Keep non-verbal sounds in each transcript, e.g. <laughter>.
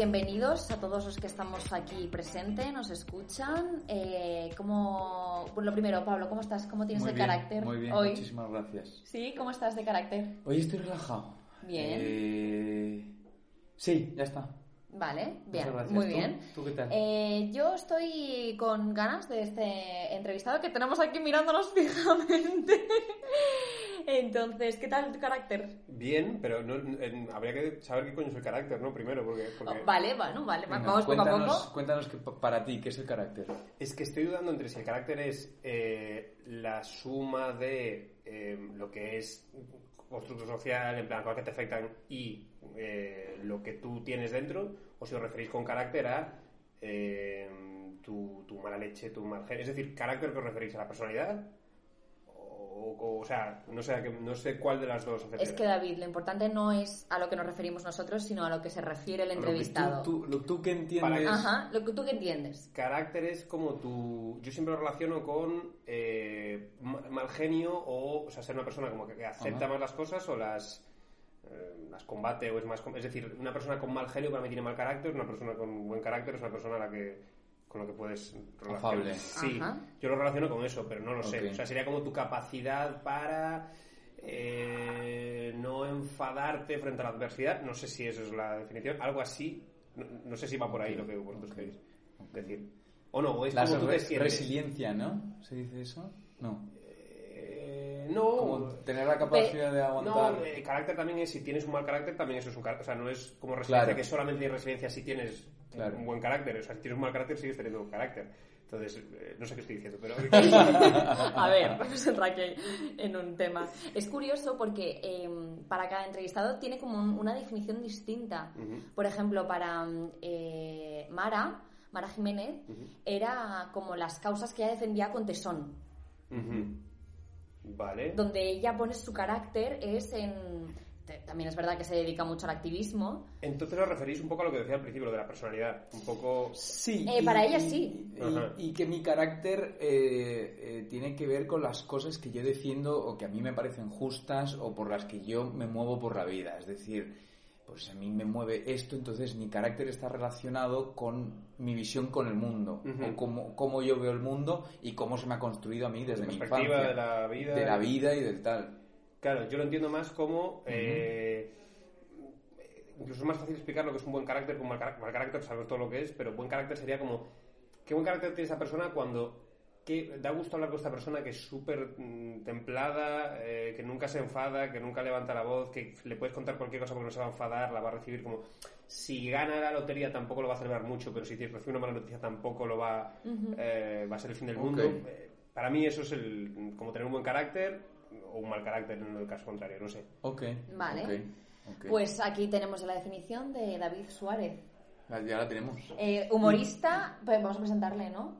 Bienvenidos a todos los que estamos aquí presentes, nos escuchan. Eh, ¿cómo... Bueno, lo primero, Pablo, ¿cómo estás? ¿Cómo tienes Muy bien, carácter Muy bien, hoy? muchísimas gracias. ¿Sí? ¿Cómo estás de carácter? Hoy estoy relajado. Bien. Eh, Sí, ya está. Vale, bien, muy bien. ¿Tú qué tal? Eh, yo estoy con ganas de este entrevistado que tenemos aquí mirándonos <laughs> fijamente. Entonces, ¿qué tal tu carácter? Bien, pero no, en- habría que saber qué coño es el carácter, ¿no? Primero, porque, porque Oh, vale, bueno, vale, Venga, vamos poco a cuéntanos, poco. Cuéntanos que, pa- para ti, ¿qué es el carácter? es que estoy dudando entre si el carácter es eh, la suma de eh, lo que es constructo social, en plan, cosas que te afectan, y eh, lo que tú tienes dentro, o si os referís con carácter a eh, tu, tu mala leche, tu mal. Es decir, carácter que os referís a la personalidad, o, o, o sea, no sé, no sé cuál de las dos Es que David, lo importante no es a lo que nos referimos nosotros, sino a lo que se refiere el Lo que entrevistado. Tú, tú, lo- tú que entiendes... Ajá, lo que tú que entiendes. Carácter es como tu... Yo siempre lo relaciono con eh, ma- mal genio o, o sea, ser una persona como que, que acepta Ajá. más las cosas o las, eh, las combate o es más... Es decir, una persona con mal genio para mí tiene mal carácter, una persona con buen carácter es una persona a la que, con la que puedes relacionar. Sí, Ajá. yo lo relaciono con eso, pero no lo Ok. sé. O sea, sería como tu capacidad para... eh, no enfadarte frente a la adversidad, no sé si eso es la definición, algo así, no, no sé si va por ahí lo que vosotros Ok. queréis decir. O no, o es La como tú te resiliencia, ¿no? ¿Se dice eso? No. Eh, no. Como tener la capacidad de aguantar... No, el carácter también es, si tienes un mal carácter, también eso es un carácter. O sea, no es como resiliencia, Claro. que solamente hay resiliencia si tienes Claro. un buen carácter. O sea, si tienes un mal carácter, sigues teniendo un carácter. Entonces, eh, no sé qué estoy diciendo, pero... <laughs> <laughs> A ver, vamos a entrar aquí en un tema. Es curioso porque eh, para cada entrevistado tiene como un- una definición distinta. Por ejemplo, para eh, Mara, Mara Jiménez, era como las causas que ella defendía con tesón. Vale. Donde ella pone su carácter es en... También es verdad que se dedica mucho al activismo. Entonces os referís un poco a lo que decía al principio, lo de la personalidad. Un poco... Sí. Eh, para ella sí. Y, que mi carácter eh, eh, tiene que ver con las cosas que yo defiendo o que a mí me parecen justas o por las que yo me muevo por la vida. Es decir, pues a mí me mueve esto, entonces mi carácter está relacionado con mi visión con el mundo, o cómo, cómo yo veo el mundo y cómo se me ha construido a mí desde mi perspectiva infancia. de la vida. De la vida y del tal. Claro, yo lo entiendo más como. eh, incluso es más fácil explicar lo que es un buen carácter con mal carácter. Mal carácter sabemos todo lo que es, pero buen carácter sería como. ¿Qué buen carácter tiene esa persona cuando. Que da gusto hablar con esta persona que es súper mm, templada, eh, que nunca se enfada, que nunca levanta la voz, que le puedes contar cualquier cosa porque no se va a enfadar, la va a recibir como. Si gana la lotería tampoco lo va a celebrar mucho, pero si recibe una mala noticia tampoco lo va, eh, va a ser el fin del Ok. mundo. Eh, para mí eso es el, como tener un buen carácter o un mal carácter en el caso contrario, no sé. Ok. Vale. Pues aquí tenemos la definición de David Suárez. Ya- la tenemos. Eh, humorista, pues vamos a presentarle, ¿no?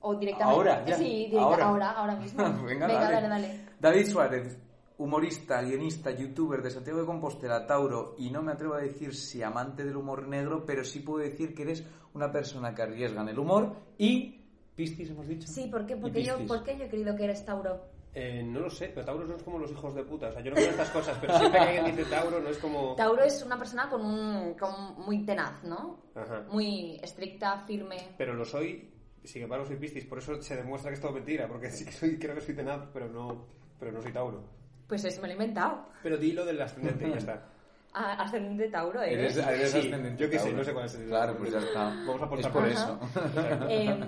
O directamente. Ahora, ya. Sí, directa- Ahora. ahora, ahora mismo. <laughs> Venga, dale, dale. dale. David Suárez, humorista, guionista, youtuber de Santiago de Compostela, Tauro, y no me atrevo a decir si amante del humor negro, pero sí puedo decir que eres una persona que arriesga en el humor y... ¿Piscis hemos dicho? Sí, ¿por qué? Porque yo, Piscis. ¿por qué yo he creído que eres Tauro? Eh, no lo sé, pero Tauro no es como los hijos de puta. O sea, yo no en estas cosas, pero siempre que alguien dice Tauro no es como... Tauro es una persona con un, con muy tenaz, ¿no? Ajá. Muy estricta, firme. Pero lo soy, sin embargo soy Piscis, por eso se demuestra que es todo mentira, porque sí que soy, creo que soy tenaz, pero no, pero no soy Tauro. Pues eso me lo he inventado. Pero di lo del ascendente, ya está. Ah, ascendente Tauro, ¿eh? Eres, eres Sí, ascendente yo qué sé, no sé cuál es el- Claro, pues ya está. Vamos a apostar Es por por eso. Em,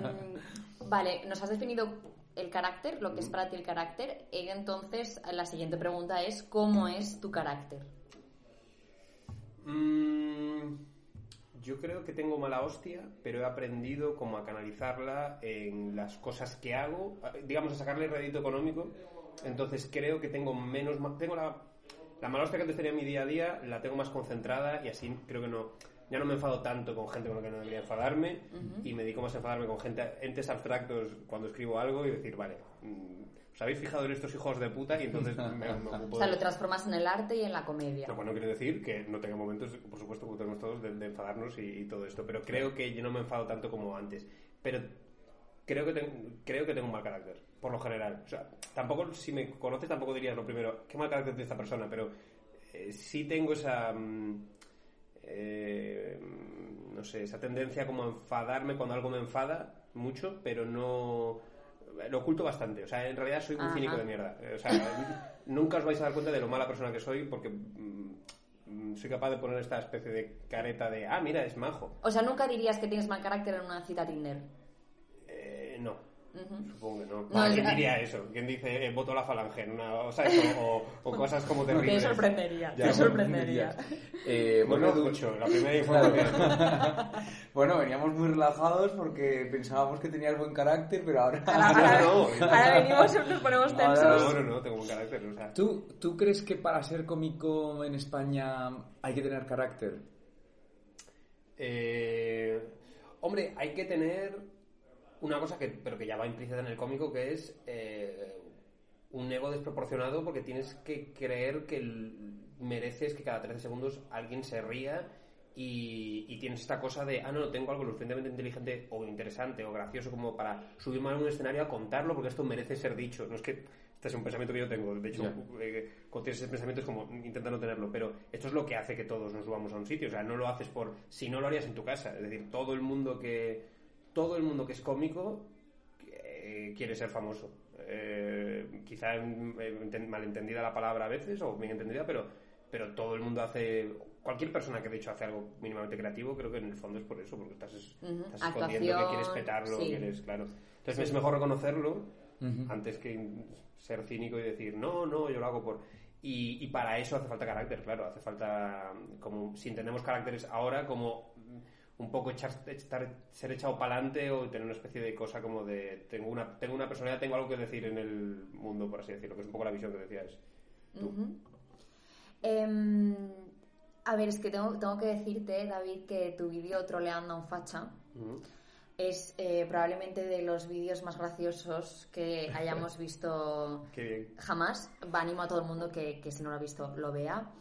vale, nos has definido el carácter, lo que es para ti el carácter. Y entonces, la siguiente pregunta es, ¿cómo es tu carácter? Mm, yo creo que tengo mala hostia, pero he aprendido como a canalizarla en las cosas que hago, digamos, a sacarle rédito económico. Entonces creo que tengo menos... Tengo la, la mala hostia que antes tenía en mi día a día, la tengo más concentrada y así creo que no... Ya no me enfado tanto con gente con la que no debería enfadarme y me dedico más a enfadarme con gente, entes abstractos cuando escribo algo y decir, vale, mm, ¿os habéis fijado en estos hijos de puta? Y entonces <laughs> me, me ocupo O sea, de- lo transformas en el arte y en la comedia. lo cual no quiere decir que no tenga momentos, por supuesto, como tenemos todos, de, de enfadarnos y, y todo esto. Pero creo que yo no me enfado tanto como antes. Pero creo que, ten- creo que tengo un mal carácter, por lo general. O sea, tampoco, si me conoces, tampoco dirías lo primero, qué mal carácter tiene esta persona, pero eh, sí tengo esa. mm, eh, no sé, esa tendencia como a enfadarme cuando algo me enfada mucho, pero no. Lo oculto bastante. O sea, en realidad soy Ajá. cínico de mierda. O sea, <laughs> nunca os vais a dar cuenta de lo mala persona que soy porque mm, soy capaz de poner esta especie de careta de, ah, mira, es majo. O sea, nunca dirías que tienes mal carácter en una cita Tinder. No. Supongo que no. No, ¿Quién es- diría eso? ¿Quién dice eh, voto a la falange? En una, <laughs> o, cosas como Te sorprendería, Ya, te sorprendería. <laughs> Eh, Bueno, bueno, ducho, la primera información. <laughs> bueno, veníamos muy relajados porque pensábamos que tenías buen carácter, pero ahora... Ahora, ahora- no, ahora venimos y nos ponemos Ahora- tensos. No, no, no, tengo un carácter. O sea, ¿Tú, ¿Tú crees que para ser cómico en España hay que tener carácter? Eh, hombre, hay que tener una cosa que, pero que ya va implícita en el cómico, que es eh, un ego desproporcionado porque tienes que creer que mereces que cada 13 segundos alguien se ría y, y tienes esta cosa de, ah, no, tengo algo lo suficientemente inteligente o interesante o gracioso como para subirme a un escenario a contarlo porque esto merece ser dicho. No es que este es un pensamiento que yo tengo, de hecho, Ya. eh, cuando tienes ese pensamiento es como intenta no tenerlo, pero esto es lo que hace que todos nos subamos a un sitio, o sea, no lo haces por, si no lo harías en tu casa, es decir, todo el mundo que, todo el mundo que es cómico eh, quiere ser famoso. Eh, quizá enten- malentendida la palabra a veces, o bien entendida, pero, pero todo el mundo hace, cualquier persona que de hecho hace algo mínimamente creativo, creo que en el fondo es por eso, porque estás, escondiendo que quieres petarlo, sí. quieres, claro. Entonces es mejor reconocerlo antes que ser cínico y decir, no, no, yo lo hago por... Y, y para eso hace falta carácter, claro, hace falta, como si entendemos caracteres ahora, como un poco echar, estar, ser echado para adelante o tener una especie de cosa como de, tengo una, tengo una personalidad, tengo algo que decir en el mundo, por así decirlo, que es un poco la visión que decías. tú. Em, a ver, es que tengo, tengo que decirte, David, que tu vídeo troleando a un facha es eh, probablemente de los vídeos más graciosos que <laughs> hayamos visto jamás. Va, animo a todo el mundo que, que si no lo ha visto lo vea.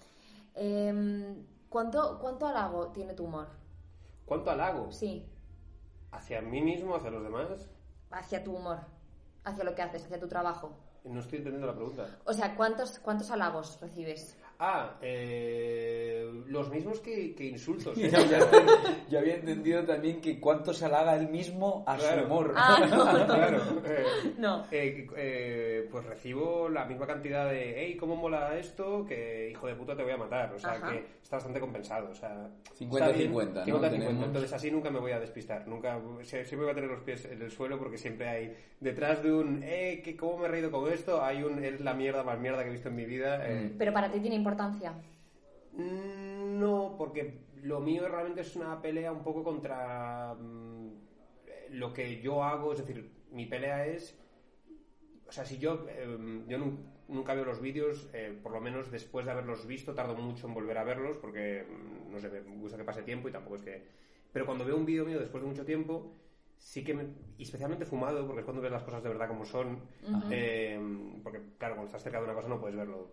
Em, ¿cuánto, ¿Cuánto halago tiene tu humor? ¿Cuánto halago? Sí, ¿Hacia mí mismo, hacia los demás? hacia tu humor, hacia lo que haces, hacia tu trabajo. No estoy entendiendo la pregunta. O sea, ¿cuántos, cuántos halagos recibes? Ah, eh, los mismos que, que insultos. Yo había, yo había entendido también que cuánto se halaga él mismo a Claro. su humor. Ah, no, no. Claro. eh, No. eh, eh, pues recibo la misma cantidad de, hey, ¿cómo mola esto? Que hijo de puta te voy a matar. O sea, Ajá. que está bastante compensado. O sea, 50-50, está bien. ¿no? 50-50. Tenemos. Entonces así nunca me voy a despistar. Nunca, sie- siempre voy a tener los pies en el suelo porque siempre hay, detrás de un, eh, que ¿cómo me he reído con esto? Hay un, es la mierda más mierda que he visto en mi vida. eh, Pero para ti tiene importancia. Mm, No, porque lo mío realmente es una pelea un poco contra mm, lo que yo hago, es decir, mi pelea es, o sea, si yo, eh, yo nun- nunca veo los vídeos, eh, por lo menos después de haberlos visto, tardo mucho en volver a verlos porque, mm, no sé, me gusta que pase tiempo y tampoco es que... Pero cuando veo un vídeo mío después de mucho tiempo, sí que, me, y especialmente fumado, porque es cuando ves las cosas de verdad como son, eh, porque claro, cuando estás cerca de una cosa no puedes verlo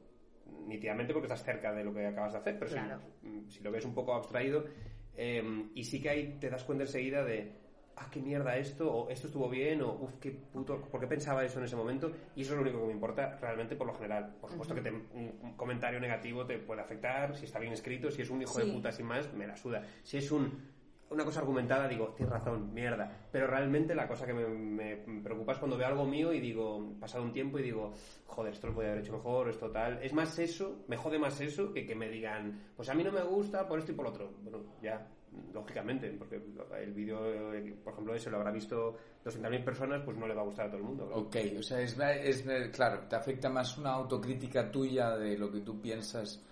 nítidamente porque estás cerca de lo que acabas de hacer, pero si- Claro. si, si lo ves un poco abstraído, eh, y sí que ahí te das cuenta enseguida de, ah, qué mierda esto, o esto estuvo bien, o uff, qué puto, ¿por qué pensaba eso en ese momento? Y eso es lo único que me importa realmente por lo general. Por supuesto que te- un, un comentario negativo te puede afectar, si está bien escrito, si es un hijo Sí. de puta sin más, me la suda. Si es un una cosa argumentada, digo, tienes razón, mierda. Pero realmente la cosa que me, me preocupa es cuando veo algo mío y digo, pasado un tiempo y digo, joder, esto lo podría haber hecho mejor, esto tal. Es más eso, me jode más eso que que me digan, pues a mí no me gusta por esto y por otro. Bueno, ya, lógicamente, porque el vídeo, eh, por ejemplo, ese lo habrá visto 200.000 personas, pues no le va a gustar a todo el mundo. claro. Ok, o sea, es, es- claro, te afecta más una autocrítica tuya de lo que tú piensas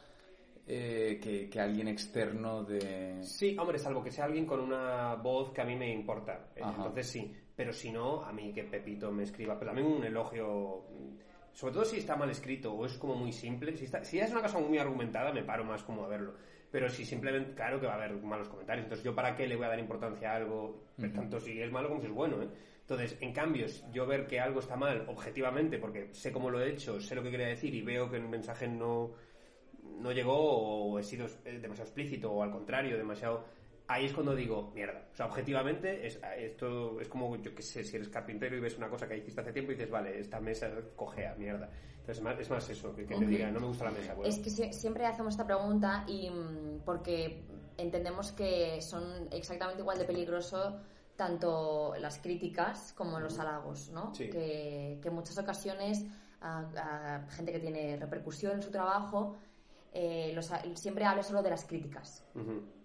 eh, que, que alguien externo de... Sí, hombre, salvo que sea alguien con una voz que a mí me importa. Eh, Ajá. Entonces sí, pero si no, a mí que Pepito me escriba. Pero también un elogio, mm, sobre todo si está mal escrito o es como muy simple. Si, está, si es una cosa muy argumentada, me paro más como a verlo. Pero si simplemente, claro que va a haber malos comentarios. Entonces, ¿yo para qué le voy a dar importancia a algo? Tanto si es malo como si es bueno, ¿eh? Entonces, en cambio, yo ver que algo está mal objetivamente, porque sé cómo lo he hecho, sé lo que quería decir y veo que el mensaje no, no llegó o he sido eh, demasiado explícito o al contrario, demasiado... Ahí es cuando digo, mierda. O sea, objetivamente, es, esto es como, yo que sé, si eres carpintero y ves una cosa que hiciste hace tiempo y dices, vale, esta mesa cojea, mierda. Entonces, es más, es más eso, que, que te diga, no me gusta la mesa. Bueno, Es que sie- siempre hacemos esta pregunta y mm, porque entendemos que son exactamente igual de peligroso tanto las críticas como los halagos, ¿no? Sí. Que, que en muchas ocasiones a, a gente que tiene repercusión en su trabajo eh, los siempre habla solo de las críticas.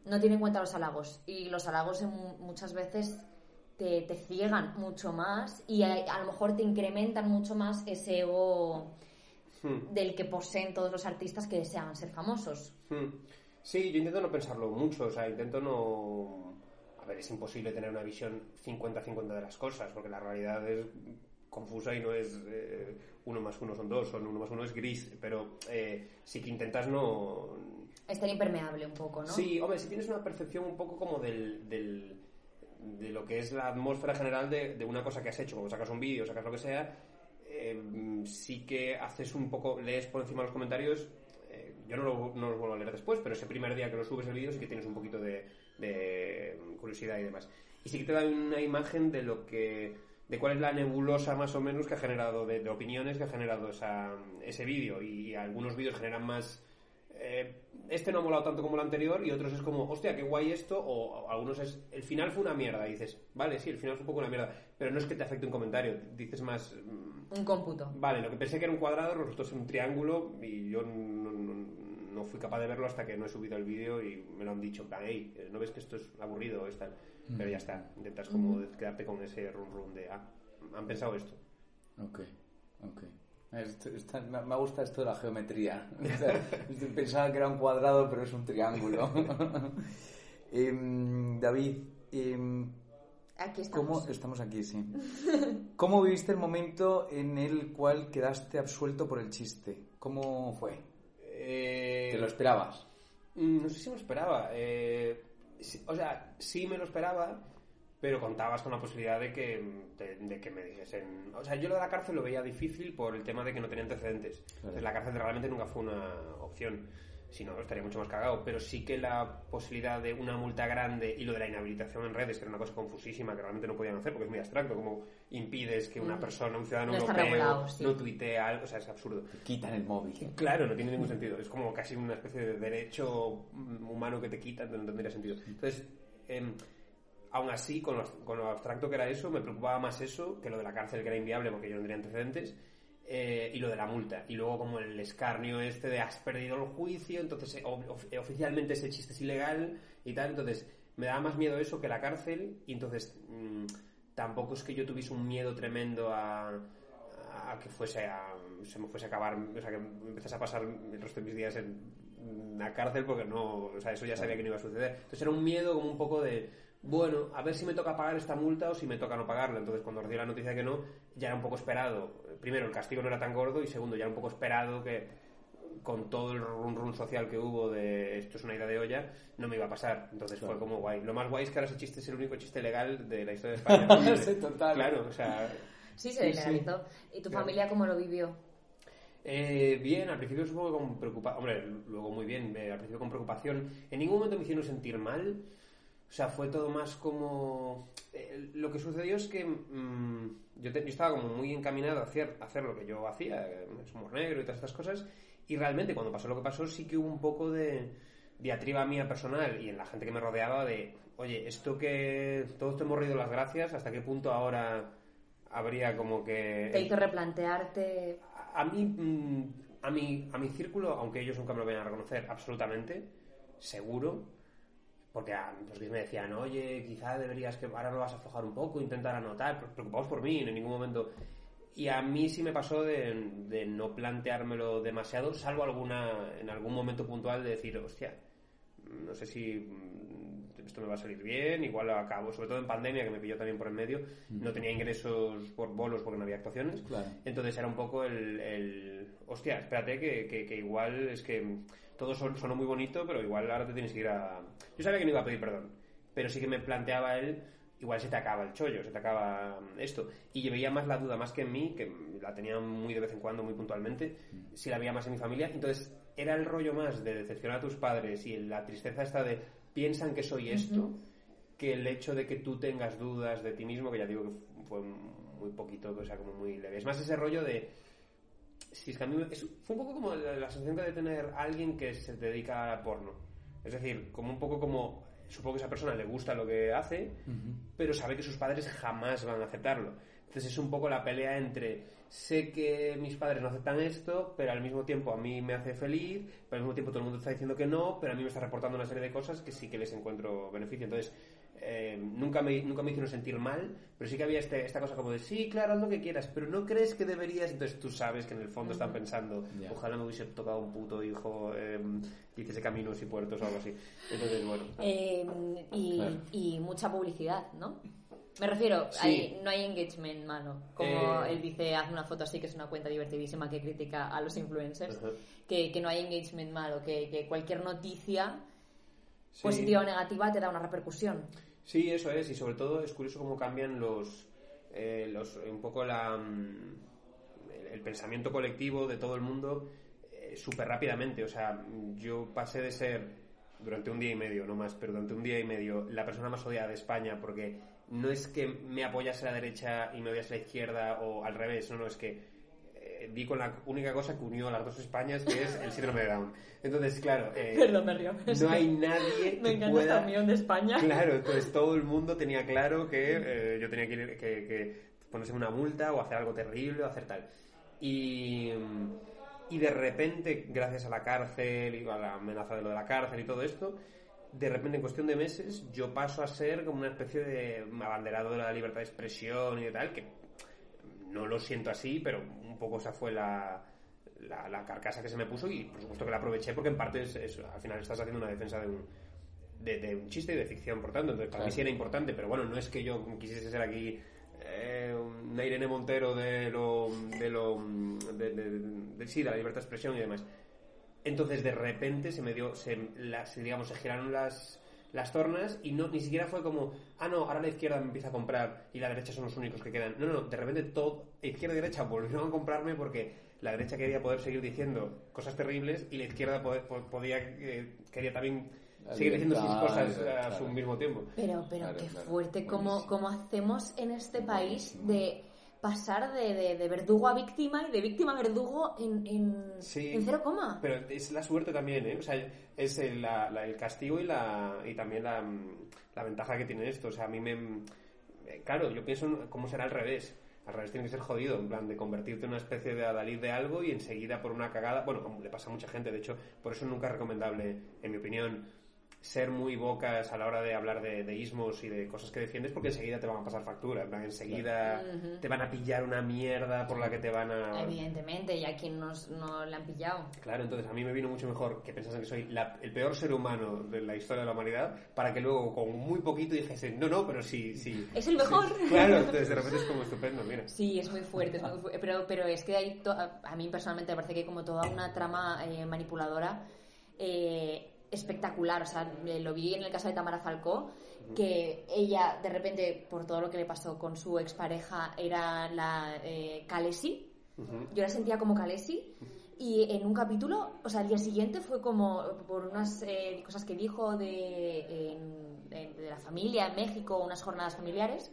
No tiene en cuenta los halagos y los halagos en muchas veces te, te ciegan mucho más y a, a lo mejor te incrementan mucho más ese ego Hmm. del que poseen todos los artistas que desean ser famosos. Hmm. Sí, yo intento no pensarlo mucho, o sea, intento no... A ver, es imposible tener una visión 50-50 de las cosas, porque la realidad es confusa y no es eh, uno más uno son dos, son uno más uno es gris, pero eh, sí que intentas no... Estar impermeable un poco, ¿no? Sí, hombre, si tienes una percepción un poco como del, del- de lo que es la atmósfera general de, de una cosa que has hecho, como sacas un vídeo, sacas lo que sea, eh, sí que haces un poco, lees por encima los comentarios, eh, yo no, lo- no los vuelvo a leer después, pero ese primer día que lo subes el vídeo sí que tienes un poquito de, de curiosidad y demás. Y sí que te da una imagen de lo que de cuál es la nebulosa más o menos que ha generado, de, de opiniones que ha generado esa, ese vídeo. Y algunos vídeos generan más eh, este no ha molado tanto como el anterior y otros es como, hostia, qué guay esto, o algunos es, el final fue una mierda, y dices, vale, sí, el final fue un poco una mierda, pero no es que te afecte un comentario, dices más, mm, Un cómputo. vale, lo que pensé que era un cuadrado resultó ser un triángulo y yo no, fui capaz de verlo hasta que no he subido el vídeo y me lo han dicho, en plan, hey, ¿no ves que esto es aburrido? Es tal? Pero ya está, intentas como quedarte con ese run run de, ah, han pensado esto. Ok, ok. Esto- esta- me gusta esto de la geometría. <laughs> O sea, Pensaba que era un cuadrado, pero es un triángulo. <laughs> Em, David, em, Aquí estamos. ¿cómo estamos aquí? Sí. ¿Cómo viviste el momento en el cual quedaste absuelto por el chiste? ¿Cómo fue? Eh, ¿Te lo esperabas? Mm, No sé si me lo esperaba. eh, o sea, sí me lo esperaba, pero contabas con la posibilidad de que, de, de que me dijesen... O sea, yo lo de la cárcel lo veía difícil por el tema de que no tenía antecedentes. Entonces, la cárcel realmente nunca fue una opción. Si no, estaría mucho más cagado. Pero sí que la posibilidad de una multa grande y lo de la inhabilitación en redes, que era una cosa confusísima que realmente no podían hacer porque es muy abstracto. Como impides que una persona, un ciudadano No europeo, regulado, sí. no tuitee algo. O sea, es absurdo. Te quitan el móvil. Claro, no tiene ningún sentido. Es como casi una especie de derecho mm, humano que te quitan, no tendría sentido. Entonces, em, aún así, con lo, con lo abstracto que era eso, me preocupaba más eso que lo de la cárcel, que era inviable porque yo no tenía antecedentes, eh, y lo de la multa. Y luego como el escarnio este de has perdido el juicio, entonces eh, of- of- oficialmente ese chiste es ilegal y tal. Entonces, me daba más miedo eso que la cárcel, y entonces mm, tampoco es que yo tuviese un miedo tremendo a a que fuese a, se me fuese a acabar, o sea, que empezase a pasar el resto de mis días en la cárcel porque no, o sea, eso ya sabía que no iba a suceder. Entonces era un miedo como un poco de, bueno, a ver si me toca pagar esta multa o si me toca no pagarla. Entonces cuando recibí la noticia que no, ya era un poco esperado. Primero, el castigo no era tan gordo y segundo, ya era un poco esperado que con todo el run run social que hubo de esto es una idea de olla, no me iba a pasar. Entonces fue como guay. Lo más guay es que ahora ese chiste es el único chiste legal de la historia de <laughs> España. Sí, total. Claro, o sea, Sí, se Sí, legalizó. ¿Y tu Claro. familia cómo lo vivió? Eh, bien, al principio supongo que con preocupación, hombre, luego muy bien, eh, al principio con preocupación. En ningún momento me hicieron sentir mal, o sea, fue todo más como... eh, lo que sucedió es que mm, yo, te- yo estaba como muy encaminado a hacer, a hacer lo que yo hacía, eh, es humor negro y todas estas cosas, y realmente cuando pasó lo que pasó sí que hubo un poco de diatriba mía personal y en la gente que me rodeaba de, oye, esto que todos te hemos reído las gracias, ¿hasta qué punto ahora habría como que... Te hizo replantearte. A mí, mm, a mi, a mi círculo, aunque ellos nunca me lo vayan a reconocer, absolutamente, seguro, porque a, los que me decían, oye, quizá deberías que ahora lo vas a aflojar un poco, intentar anotar, pre- preocupados por mí, en ningún momento. Y a mí sí me pasó de, de no planteármelo demasiado, salvo alguna en algún momento puntual de decir, hostia, no sé si mm, esto me va a salir bien, igual lo acabo, sobre todo en pandemia que me pilló también por el medio, no tenía ingresos por bolos porque no había actuaciones, Claro. entonces era un poco el, el hostia, espérate que, que, que igual es que todo son- sonó muy bonito, pero igual ahora te tienes que ir a... Yo sabía que no iba a pedir perdón, pero sí que me planteaba él, igual se te acaba el chollo, se te acaba esto. Y yo veía más la duda, más que en mí, que la tenía muy de vez en cuando, muy puntualmente, si la veía más en mi familia. Entonces era el rollo más de decepcionar a tus padres y la tristeza esta de piensan que soy esto, que el hecho de que tú tengas dudas de ti mismo, que ya digo que fue muy poquito, o sea, como muy leve. Es más ese rollo de... Si es que a mí es- fue un poco como la, la sensación de tener a alguien que se dedica a porno. Es decir, como un poco como... Supongo que esa persona le gusta lo que hace, pero sabe que sus padres jamás van a aceptarlo. Entonces es un poco la pelea entre sé que mis padres no aceptan esto, pero al mismo tiempo a mí me hace feliz, pero al mismo tiempo todo el mundo está diciendo que no, pero a mí me está reportando una serie de cosas que sí que les encuentro beneficio. Entonces eh, nunca, me, nunca me hicieron sentir mal, pero sí que había este- esta cosa como de sí, claro, haz lo que quieras, pero no crees que deberías. Entonces tú sabes que en el fondo están pensando, ojalá me hubiese tocado un puto hijo eh, que hiciese caminos y puertos o algo así. Entonces, bueno. Eh, y, Claro. y mucha publicidad, ¿no? Me refiero, Sí. hay- no hay engagement malo. Como Eh. él dice, haz una foto así, que es una cuenta divertidísima que critica a los influencers. Que, que no hay engagement malo, que, que cualquier noticia, Sí. positiva o negativa, te da una repercusión. Sí, eso es, y sobre todo es curioso cómo cambian los, eh, los un poco la, mm, el, pensamiento colectivo de todo el mundo eh, súper rápidamente. O sea, yo pasé de ser durante un día y medio, no más, pero durante un día y medio, la persona más odiada de España porque no es que me apoyase la derecha y me odiase la izquierda o al revés, no, no, es que eh, di con la única cosa que unió a las dos Españas, que es el síndrome de Down. Entonces, claro, eh, Perdón, me río. no hay nadie <laughs> Me que encanta pueda... esta unión de España. Claro, entonces todo el mundo tenía claro que eh, yo tenía que, ir- que, que ponerse una multa o hacer algo terrible o hacer tal. Y, y de repente, gracias a la cárcel y a la amenaza de lo de la cárcel y todo esto, de repente en cuestión de meses yo paso a ser como una especie de abanderado de la libertad de expresión y de tal, que no lo siento así, pero poco esa fue la, la, la carcasa que se me puso y por supuesto que la aproveché porque en parte es, es- al final estás haciendo una defensa de un, de, de un chiste y de ficción, por tanto, entonces para mí sí era importante, pero bueno, no es que yo quisiese ser aquí eh, una Irene Montero de lo, de lo, de, de- de- sí, de la libertad de expresión y demás. Entonces de repente se me dio, se, las, digamos, se giraron las, las tornas y no, ni siquiera fue como, ah no, ahora la izquierda me empieza a comprar y la derecha son los únicos que quedan. No, no, de repente todo, izquierda y derecha volvieron a comprarme porque la derecha quería poder seguir diciendo cosas terribles y la izquierda poder- podía, eh, quería también La seguir diciendo sus cosas claro, a su claro. mismo tiempo. Pero, pero Claro, qué claro. fuerte cómo, Buenísimo. cómo hacemos en este país de pasar de, de- de verdugo a víctima y de víctima a verdugo en, en, Sí. en cero coma. Pero es la suerte también, ¿eh? O sea, es el, la- la- el castigo y, la, y también la, la ventaja que tiene esto. O sea, a mí me... Claro, yo pienso en cómo será al revés. Al revés tiene que ser jodido, en plan de convertirte en una especie de adalid de algo y enseguida por una cagada... Bueno, como le pasa a mucha gente, de hecho, por eso nunca es recomendable, en mi opinión, ser muy bocas a la hora de hablar de, de ismos y de cosas que defiendes porque enseguida te van a pasar factura. En plan, enseguida te van a pillar una mierda por la que te van a... Evidentemente, y a quien nos, no le han pillado. Claro, entonces a mí me vino mucho mejor que pensasen que soy la- el peor ser humano de la historia de la humanidad para que luego con muy poquito dijesen, no, no, pero sí, sí. Es el mejor. Sí. Claro, entonces de repente es como estupendo, mira. Sí, es muy fuerte, es muy fu- pero, pero es que hay to- a mí personalmente me parece que hay como toda una trama eh, manipuladora eh, espectacular. O sea, lo vi en el caso de Tamara Falcó, que ella de repente, por todo lo que le pasó con su expareja, era la eh, Kalesi. Yo la sentía como Kalesi. Y en un capítulo, o sea, el día siguiente fue como por unas eh, cosas que dijo de, en- de la familia en México, unas jornadas familiares,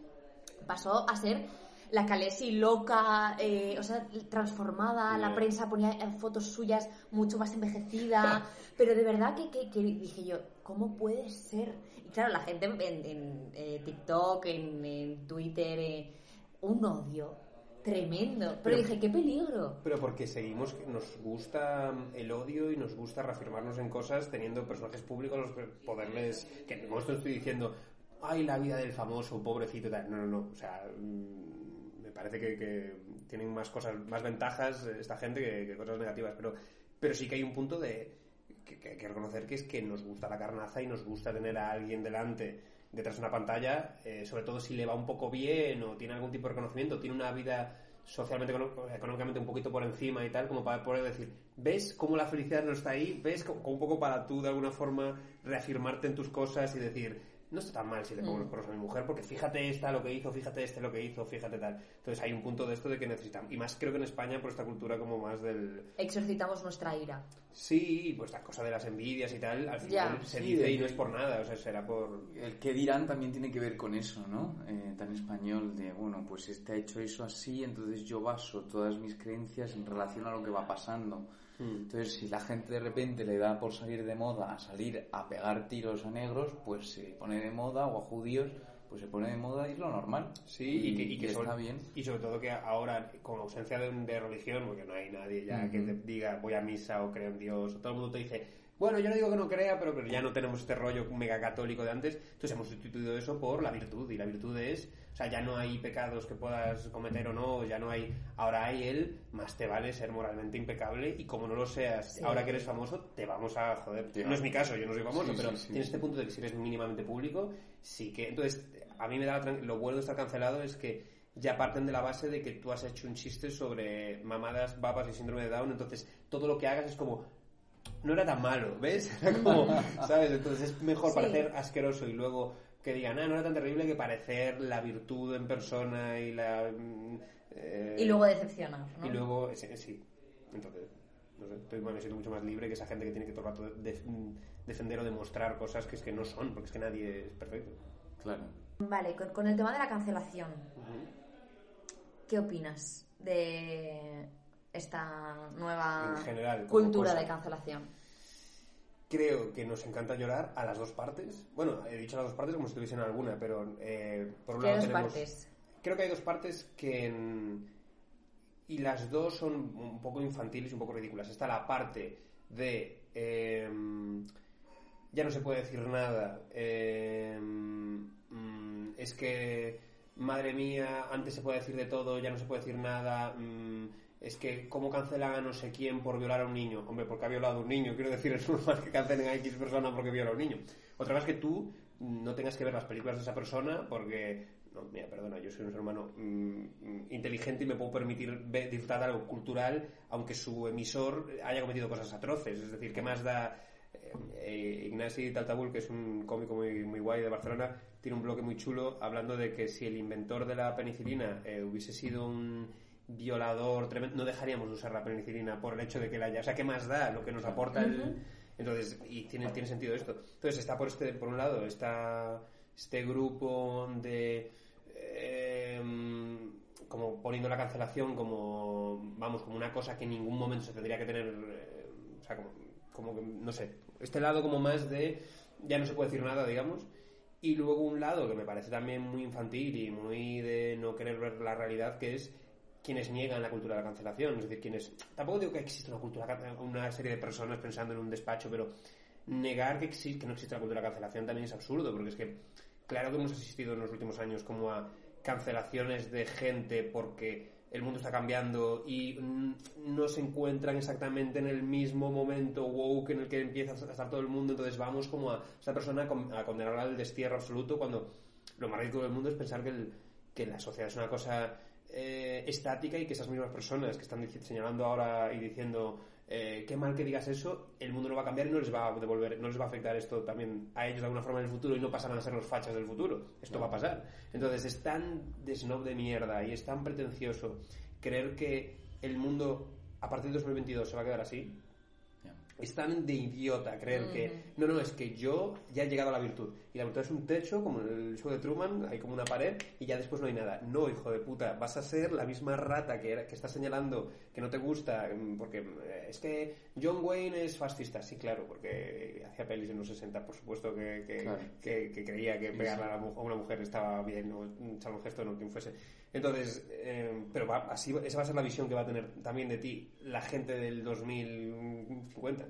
pasó a ser la Kalesi loca, eh, o sea, transformada, la prensa ponía eh, fotos suyas mucho más envejecida, <laughs> pero de verdad que, que- que dije yo, ¿cómo puede ser? Y claro, la gente en, en, eh, TikTok, en, en Twitter, eh, un odio tremendo, pero, Pero- dije, qué peligro. Pero porque seguimos, nos gusta el odio y nos gusta reafirmarnos en cosas teniendo personajes públicos los poderles... Que no estoy diciendo, ay, la vida del famoso, pobrecito, tal. No, no, no. O sea, mm, parece que, tienen más cosas, más ventajas esta gente que, cosas negativas, pero, pero sí que hay un punto de que, hay que reconocer que es que nos gusta la carnaza y nos gusta tener a alguien delante detrás de una pantalla, eh, sobre todo si le va un poco bien o tiene algún tipo de reconocimiento, tiene una vida socialmente, económicamente un poquito por encima y tal, como para poder decir, ¿ves cómo la felicidad no está ahí? ¿Ves como un poco para tú de alguna forma reafirmarte en tus cosas y decir, no está tan mal si le pongo los cuernos a mi mujer, porque fíjate esta lo que hizo, fíjate este lo que hizo, fíjate tal. Entonces hay un punto de esto de que necesitamos, y más creo que en España por esta cultura como más del... Exorcitamos nuestra ira. Sí, pues la cosa de las envidias y tal, al final Ya. se Sí, dice de- y no es por nada, o sea, será por... El que dirán también tiene que ver con eso, ¿no? Eh, tan español de, bueno, pues este ha hecho eso así, entonces yo baso todas mis creencias en relación a lo que va pasando. Entonces, si la gente de repente le da por salir de moda a salir a pegar tiros a negros, pues se pone de moda, o a judíos, pues se pone de moda y es lo normal. Sí, y, que, y que está bien. Y sobre todo que ahora, con ausencia de, de religión, porque no hay nadie ya que te diga voy a misa o creo en Dios, o todo el mundo te dice, bueno, yo no digo que no crea, pero, pero ya no tenemos este rollo mega católico de antes, entonces hemos sustituido eso por la virtud, y la virtud es, o sea, ya no hay pecados que puedas cometer o no, ya no hay, ahora hay el, más te vale ser moralmente impecable, y como no lo seas, Sí. ahora que eres famoso, te vamos a joder. No es mi caso, yo no soy famoso, Sí, pero tienes este punto de que si eres mínimamente público, sí que, entonces, a mí me da la lo bueno de estar cancelado es que ya parten de la base de que tú has hecho un chiste sobre mamadas, babas y síndrome de Down, entonces todo lo que hagas es como no era tan malo, ¿ves? <laughs> Era como, ¿sabes? Entonces es mejor Sí. parecer asqueroso y luego que digan, ah, no era tan terrible que parecer la virtud en persona y la... mm, eh, Y luego decepcionar, ¿no? y luego, sí, sí. entonces, no sé, estoy, me siento mucho más libre que esa gente que tiene que todo el rato de- mm, defender o demostrar cosas que es que no son, porque es que nadie es perfecto. Claro. Vale, con, con el tema de la cancelación, ¿qué opinas de esta nueva general, cultura cosa. de cancelación? Creo que nos encanta llorar a las dos partes. Bueno, he dicho las dos partes como si tuviesen alguna, pero eh, por un ¿Qué lado tenemos... partes? Creo que hay dos partes que... Y las dos son un poco infantiles y un poco ridículas. Está la parte de... eh, ya no se puede decir nada. eh, mm, es que, madre mía, antes se puede decir de todo, ya no se puede decir nada. mm, es que, ¿cómo cancelan a no sé quién por violar a un niño? Hombre, porque ha violado a un niño. Quiero decir, <laughs> es normal que cancelen a X persona porque viola a un niño. Otra vez que tú no tengas que ver las películas de esa persona porque no, mira, perdona, yo soy un ser humano mm, inteligente y me puedo permitir disfrutar de algo cultural, aunque su emisor haya cometido cosas atroces. Es decir, ¿qué más da? Eh, eh, Ignasi Taltabul, que es un cómico muy, muy guay de Barcelona, tiene un bloque muy chulo hablando de que si el inventor de la penicilina eh, hubiese sido un violador tremendo, no dejaríamos de usar la penicilina por el hecho de que la haya. O sea, ¿qué más da lo que nos aporta el. Entonces, y tiene, tiene sentido esto. Entonces, está por este, por un lado, está este grupo de. eh, como poniendo la cancelación como. Vamos, como una cosa que en ningún momento se tendría que tener. eh, o sea, como, como que, no sé. Este lado, como más de. Ya no se puede decir nada, digamos. Y luego un lado que me parece también muy infantil y muy de no querer ver la realidad, que es quienes niegan la cultura de la cancelación. Es decir, quienes. Tampoco digo que existe una cultura, una serie de personas pensando en un despacho, pero negar que, existe, que no existe la cultura de la cancelación también es absurdo, porque es que, claro que hemos asistido en los últimos años como a cancelaciones de gente porque el mundo está cambiando y no se encuentran exactamente en el mismo momento woke en el que empieza a estar todo el mundo, entonces vamos como a esta persona a condenarla al destierro absoluto cuando lo más ridículo del mundo es pensar que, el- que la sociedad es una cosa eh, estática y que esas mismas personas que están señalando ahora y diciendo eh, qué mal que digas eso, el mundo no va a cambiar y no les va a devolver, no les va a afectar esto también a ellos de alguna forma en el futuro y no pasarán a ser los fachas del futuro. Esto va a pasar. Entonces es tan de snob de mierda y es tan pretencioso creer que el mundo a partir de 2022 se va a quedar así. Ya. Es tan de idiota creer que no, no, es que yo ya he llegado a la virtud. Y la virtud es un techo, como en el show de Truman, hay como una pared y ya después no hay nada. No, hijo de puta, vas a ser la misma rata que, era- que está señalando que no te gusta, mm, porque eh, es que John Wayne es fascista. Sí, claro, porque hacía pelis en los 60, por supuesto que, que, Claro. que- que creía que sí. a, la mu- a una mujer estaba bien, o un salvo gesto, no quien fuese. Entonces, eh, pero va, así, esa va a ser la visión que va a tener también de ti la gente del 2050.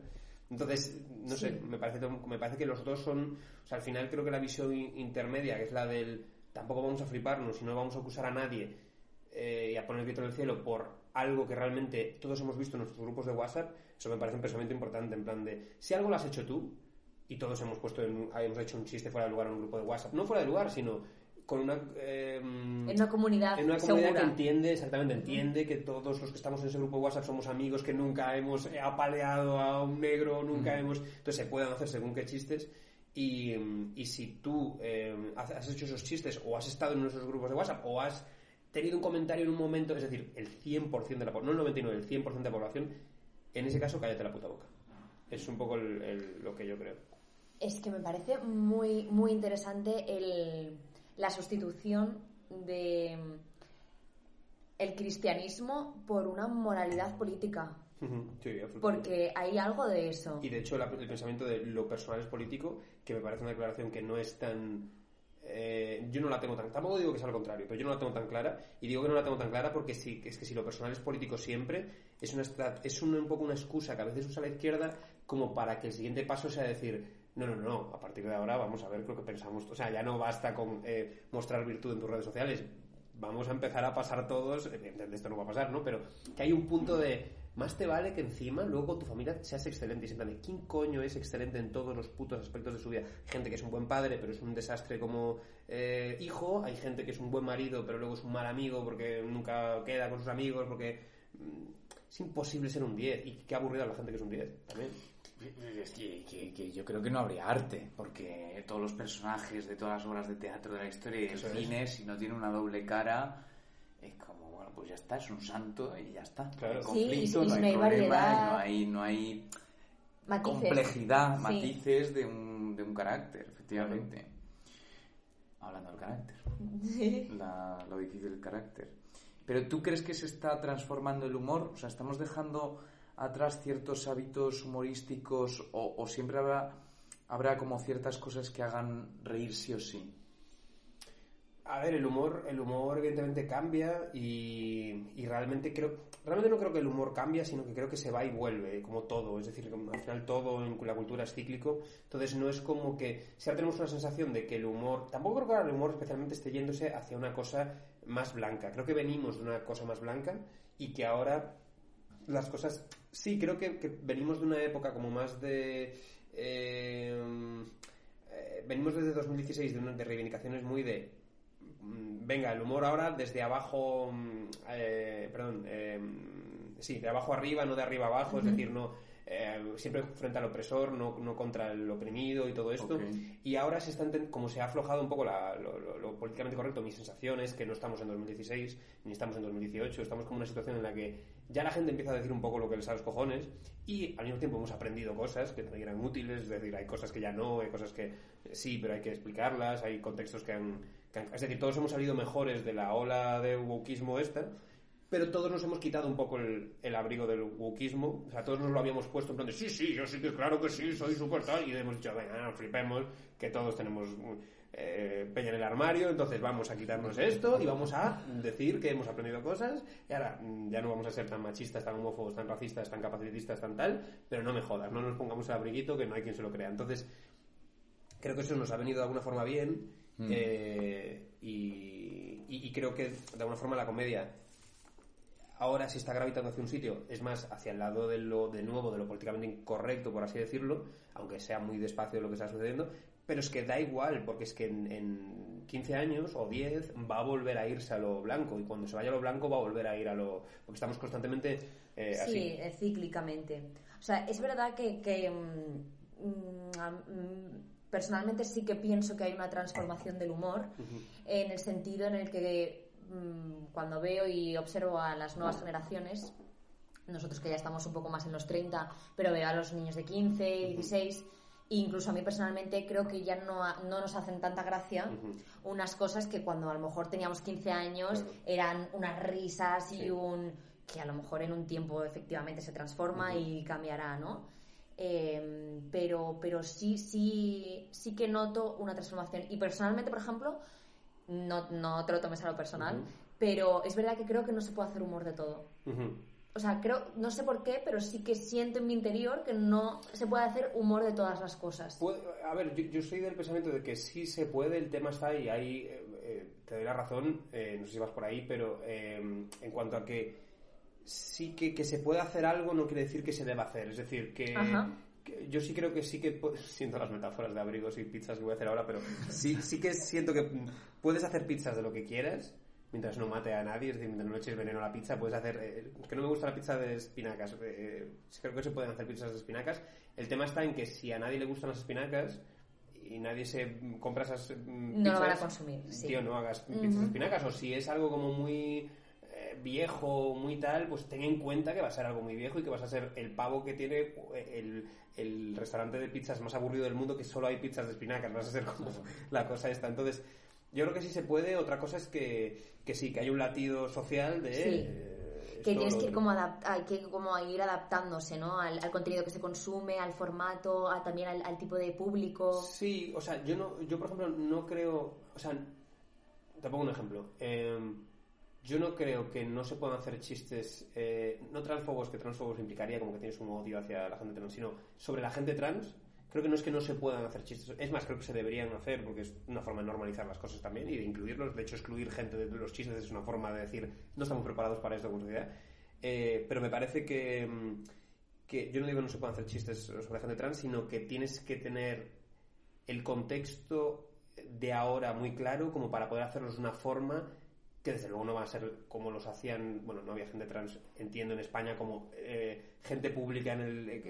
Entonces, no sé, me parece, me parece que los dos son, o sea, al final creo que la visión in- intermedia, que es la del tampoco vamos a fliparnos y no vamos a acusar a nadie, eh, y a poner el grito en el cielo por algo que realmente todos hemos visto en nuestros grupos de WhatsApp, eso me parece un pensamiento importante, en plan de, si algo lo has hecho tú, y todos hemos puesto, en- hemos hecho un chiste fuera de lugar en un grupo de WhatsApp, no fuera de lugar, sino con una... eh, En una comunidad en una comunidad segura. que entiende, exactamente, entiende que todos los que estamos en ese grupo de WhatsApp somos amigos, que nunca hemos eh, apaleado a un negro, nunca hemos... Entonces se pueden hacer según qué chistes. Y, y si tú eh, has hecho esos chistes o has estado en esos grupos de WhatsApp o has tenido un comentario en un momento, es decir, el 100% de la población, no el 99%, el 100% de la población, en ese caso cállate la puta boca. Es un poco el- el- lo que yo creo. Es que me parece muy, muy interesante el, la sustitución de mm, el cristianismo por una moralidad política. Sí. Porque hay algo de eso. Y de hecho, la- el pensamiento de lo personal es político, que me parece una declaración que no es tan. eh, yo no la tengo tan. Tampoco digo que sea lo contrario, pero yo no la tengo tan clara. Y digo que no la tengo tan clara porque sí, es que si lo personal es político siempre, es, una, es un, un poco una excusa que a veces usa la izquierda como para que el siguiente paso sea decir. No, no, no, a partir de ahora vamos a ver lo que pensamos. O sea, ya no basta con eh, mostrar virtud en tus redes sociales. Vamos a empezar a pasar todos. Evidentemente esto no va a pasar, ¿no? Pero que hay un punto de. Más te vale que encima luego tu familia seas excelente. Y se en plan de, ¿quién coño es excelente en todos los putos aspectos de su vida? Gente que es un buen padre, pero es un desastre como eh, hijo. Hay gente que es un buen marido, pero luego es un mal amigo porque nunca queda con sus amigos, porque mm, es imposible ser un 10. Y qué aburrida la gente que es un 10 también. Es que, que- que yo creo que no habría arte, porque todos los personajes de todas las obras de teatro de la historia y del Eso es. cine, si no tiene una doble cara, es como, bueno, pues ya está, es un santo y ya está. Claro. No hay Sí, y- conflicto, y no hay no hay variedad. no hay, no hay Matices. complejidad, Sí. matices de un, de un carácter, efectivamente. Hablando del carácter. Sí. la- lo difícil del carácter. Pero ¿tú crees que se está transformando el humor? O sea, ¿estamos dejando atrás ciertos hábitos humorísticos o, siempre habrá, habrá como ciertas cosas que hagan reír sí o sí? A ver, el humor, el humor evidentemente cambia y, y realmente creo, realmente no creo que el humor cambia, sino que creo que se va y vuelve, como todo. Es decir, al final todo en la cultura es cíclico. Entonces no es como que, si ahora tenemos una sensación de que el humor, tampoco creo que ahora el humor especialmente esté yéndose hacia una cosa más blanca. Creo que venimos de una cosa más blanca y que ahora las cosas, sí, creo que, que venimos de una época como más de... eh, eh, venimos desde 2016 de, una- de reivindicaciones muy de mm, venga, el humor ahora desde abajo, mm, eh, perdón, eh, sí, de abajo arriba, no de arriba abajo, es decir, no eh, siempre frente al opresor, no, no contra el oprimido y todo esto. Ok. Y ahora se están, ten- como se ha aflojado un poco la- lo, lo- lo políticamente correcto, mi sensación es que no estamos en 2016 ni estamos en 2018, estamos como en una situación en la que ya la gente empieza a decir un poco lo que les a los cojones y al mismo tiempo hemos aprendido cosas que también eran útiles, es decir, hay cosas que ya no, hay cosas que sí, pero hay que explicarlas, hay contextos que han, que han- Es decir, todos hemos salido mejores de la ola de wokismo esta, pero todos nos hemos quitado un poco el, el abrigo del wokismo. O sea, todos nos lo habíamos puesto en plan de sí, sí, yo sí que claro que sí, soy súper tal. Y hemos dicho, venga, flipemos, que todos tenemos eh, peña en el armario, entonces vamos a quitarnos esto y vamos a decir que hemos aprendido cosas. Y ahora mm, ya no vamos a ser tan machistas, tan homófobos, tan racistas, tan capacitistas, tan tal, pero no me jodas, no nos pongamos el abriguito que no hay quien se lo crea. Entonces, creo que eso nos ha venido de alguna forma bien eh, y, y- y creo que de alguna forma la comedia ahora se está gravitando hacia un sitio, es más hacia el lado de lo de nuevo, de lo políticamente incorrecto, por así decirlo, aunque sea muy despacio lo que está sucediendo, pero es que da igual, porque es que en, en 15 años o 10 va a volver a irse a lo blanco y cuando se vaya a lo blanco va a volver a ir a lo... porque estamos constantemente eh, Sí, así. eh, cíclicamente. O sea, es verdad que, que, mm, mm, mm, personalmente sí que pienso que hay una transformación del humor en el sentido en el que cuando veo y observo a las nuevas generaciones, nosotros que ya estamos un poco más en los 30, pero veo a los niños de 15, 16, e incluso a mí personalmente creo que ya no, no nos hacen tanta gracia unas cosas que cuando a lo mejor teníamos 15 años eran unas risas y Sí. un que a lo mejor en un tiempo efectivamente se transforma y cambiará, ¿no? Eh, pero pero sí sí sí que noto una transformación. Y personalmente por ejemplo no, no te lo tomes a lo personal pero es verdad que creo que no se puede hacer humor de todo o sea creo no sé por qué pero sí que siento en mi interior que no se puede hacer humor de todas las cosas a ver, yo, yo soy del pensamiento de que sí se puede, el tema está ahí. Eh, eh, te doy la razón, eh, no sé si vas por ahí, pero eh, en cuanto a que sí que, que se puede hacer algo no quiere decir que se deba hacer. Es decir, que, Ajá. Yo sí creo que sí que... <laughs> Siento las metáforas de abrigos y pizzas que voy a hacer ahora, pero sí, sí que siento que puedes hacer pizzas de lo que quieras mientras no mate a nadie, es decir, mientras no le eches veneno a la pizza, puedes hacer... eh, que no me gusta la pizza de espinacas, eh, sí creo que se pueden hacer pizzas de espinacas. El tema está en que si a nadie le gustan las espinacas y nadie se compra esas mm, No lo van a pizzas, consumir, sí. tío, no hagas pizzas de espinacas. O si es algo como muy viejo, muy tal, pues ten en cuenta que va a ser algo muy viejo y que vas a ser el pavo que tiene eh, el, el restaurante de pizzas más aburrido del mundo que solo hay pizzas de espinacas. Vas a ser como <laughs> la cosa esta. Entonces, yo creo que sí se puede. Otra cosa es que, que sí, que hay un latido social de... Sí. eh, Que tienes que ir como, hay que como ir adaptándose, ¿no? Al, al contenido que se consume, al formato, a, también al, al tipo de público. Sí, o sea, yo no, yo por ejemplo no creo, o sea, te pongo un ejemplo. Eh, yo no creo que no se puedan hacer chistes, eh, no transfobos, que transfobos implicaría como que tienes un odio hacia la gente trans, sino sobre la gente trans. Creo que no es que no se puedan hacer chistes, es más, creo que se deberían hacer porque es una forma de normalizar las cosas también y de incluirlos. De hecho, excluir gente de los chistes es una forma de decir no estamos preparados para esto como sociedad. Eh, pero me parece que, mm, que yo no digo que no se puedan hacer chistes sobre gente trans, sino que tienes que tener el contexto de ahora muy claro como para poder hacerlos de una forma que desde luego no va a ser como los hacían, bueno, no había gente trans, entiendo, en España como eh, gente pública en el, eh,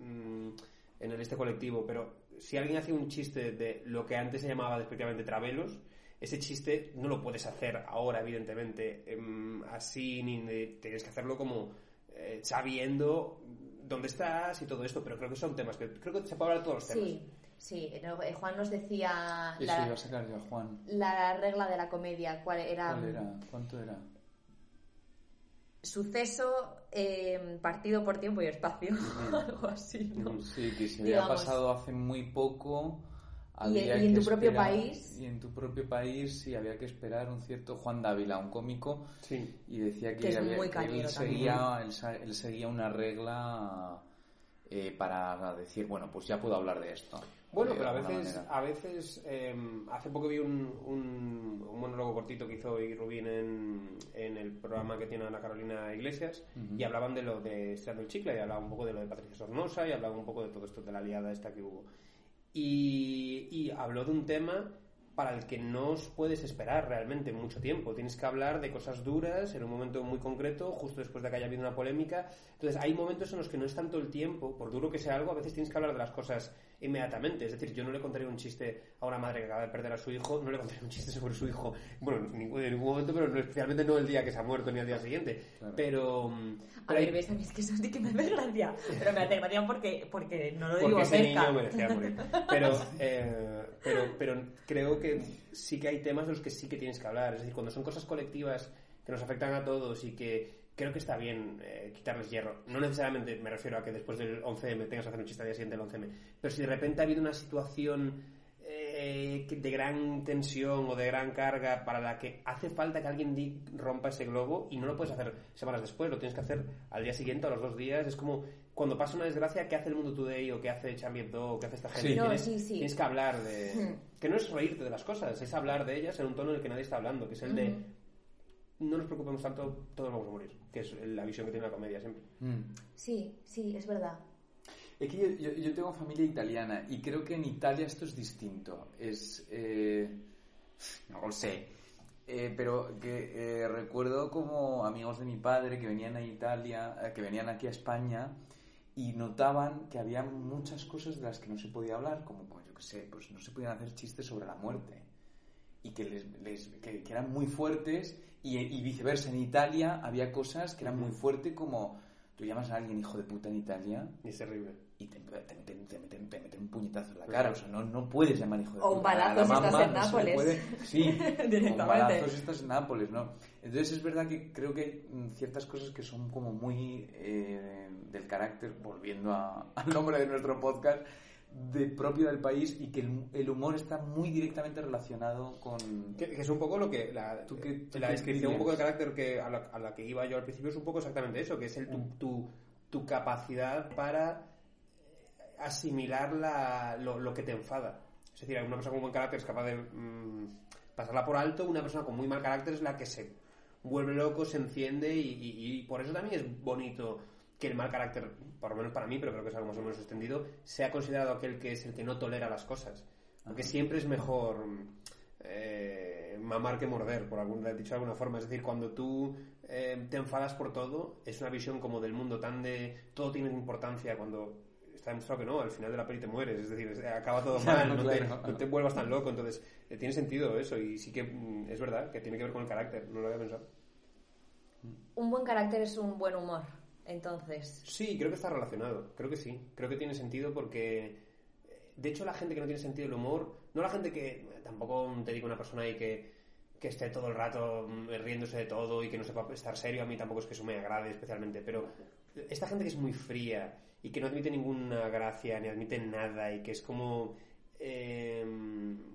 en, en el este colectivo, pero si alguien hace un chiste de lo que antes se llamaba despectivamente travelos, ese chiste no lo puedes hacer ahora, evidentemente, em, así, ni de- tienes que hacerlo como eh, sabiendo dónde estás y todo esto, pero creo que son temas que creo que se puede hablar de todos los temas. Sí, sí. no, eh, Juan nos decía Eso la, iba a sacar yo, Juan. la regla de la comedia, cuál era, ¿Cuál era? ¿Cuánto era? suceso eh, partido por tiempo y espacio, <laughs> algo así, ¿no? Sí, que se había Digamos. pasado hace muy poco. Y- había y en que tu propio esperar- país. Y en tu propio país sí había que esperar un cierto Juan Dávila, un cómico, Sí. y decía que, había- muy que él, seguía, él seguía una regla eh, para decir, bueno, pues ya puedo hablar de esto. Bueno, pero a veces, manera. a veces eh, hace poco vi un, un, un monólogo cortito que hizo Iggy Rubin en, en el programa que tiene Ana Carolina Iglesias y hablaban de lo de Estirando el Chicle y hablaban un poco de lo de Patricia Sornosa y hablaban un poco de todo esto de la liada esta que hubo. Y, y habló de un tema para el que no os puedes esperar realmente mucho tiempo. Tienes que hablar de cosas duras en un momento muy concreto, justo después de que haya habido una polémica. Entonces, hay momentos en los que no es tanto el tiempo, por duro que sea algo, a veces tienes que hablar de las cosas inmediatamente. Es decir, yo no le contaría un chiste a una madre que acaba de perder a su hijo, no le contaría un chiste sobre su hijo, bueno, en ningún, en ningún momento, pero no, especialmente no el día que se ha muerto ni al día siguiente. Pero, A hay- ver, ves, a mí es que eso sí que me hace gracia. Pero me hace gracia porque, porque no lo porque digo ese cerca. niño merecía morir. Pero, eh, pero, pero creo que sí que hay temas de los que sí que tienes que hablar. Es decir, cuando son cosas colectivas que nos afectan a todos y que creo que está bien eh, quitarles hierro. No necesariamente me refiero a que después del 11M tengas que hacer un chiste al día siguiente del 11M. Pero si de repente ha habido una situación eh, de gran tensión o de gran carga para la que hace falta que alguien rompa ese globo y no lo puedes hacer semanas después, lo tienes que hacer al día siguiente o a los dos días. Es como cuando pasa una desgracia, ¿qué hace el Mundo Today o qué hace Charlie Hebdo o qué hace esta gente? Sí. No, tienes, sí, sí. tienes que hablar de... Que no es reírte de las cosas, es hablar de ellas en un tono en el que nadie está hablando, que es el de... No nos preocupemos tanto, todos vamos a morir, que es la visión que tiene la comedia siempre. Mm. Sí, sí, es verdad. Es que yo, yo- yo tengo familia italiana y creo que en Italia esto es distinto. Es. eh, no lo sé. Eh, pero que eh, recuerdo como amigos de mi padre que venían a Italia, eh, que venían aquí a España y notaban que había muchas cosas de las que no se podía hablar, como pues yo qué sé, pues no se podían hacer chistes sobre la muerte y que, les, les- que, que eran muy fuertes y, y viceversa en Italia había cosas que eran muy fuertes como tú llamas a alguien hijo de puta en Italia Y es terrible. y te, te meten, te, meten, te meten un puñetazo en la cara. O sea, no, no puedes llamar hijo de O un puta. A la balazo si estás en no se le Nápoles. Sí, <laughs> Directamente. un balazo si estás en Nápoles, ¿no? Entonces es verdad que creo que hay mm, ciertas cosas que son como muy eh, del carácter, volviendo a- <laughs> al nombre de nuestro podcast, de propio del país y que el, el humor está muy directamente relacionado con... Que, que es un poco lo que la, ¿Tú qué- la descripción un poco dirías? carácter que a la, a la que iba yo al principio es un poco exactamente eso, que es el, tu, tu, tu capacidad para asimilar la, lo, lo que te enfada. Es decir, una persona con buen carácter es capaz de mm, pasarla por alto, una persona con muy mal carácter es la que se vuelve loco, se enciende y, y por eso también es bonito que el mal carácter, por lo menos para mí, pero creo que es algo más o menos extendido, sea considerado aquel que es el que no tolera las cosas. Porque siempre es mejor eh, mamar que morder, por algún, dicho de alguna forma. Es decir, cuando tú eh, te enfadas por todo, es una visión como del mundo tan de todo tiene importancia cuando está demostrado que no, al final de la peli te mueres, es decir, acaba todo <laughs> mal, no, te, vuelvas tan loco, entonces eh, tiene sentido eso y sí que mm, es verdad que tiene que ver con el carácter, no lo había pensado. Un buen carácter es un buen humor, entonces. Sí, creo que está relacionado, creo que sí, creo que tiene sentido porque de hecho, la gente que no tiene sentido del humor, no la gente que, tampoco te digo una persona ahí que, que esté todo el rato mm, riéndose de todo y que no sepa estar serio, a mí tampoco es que eso me agrade especialmente, pero esta gente que es muy fría y que no admite ninguna gracia ni admite nada y que es como... Eh,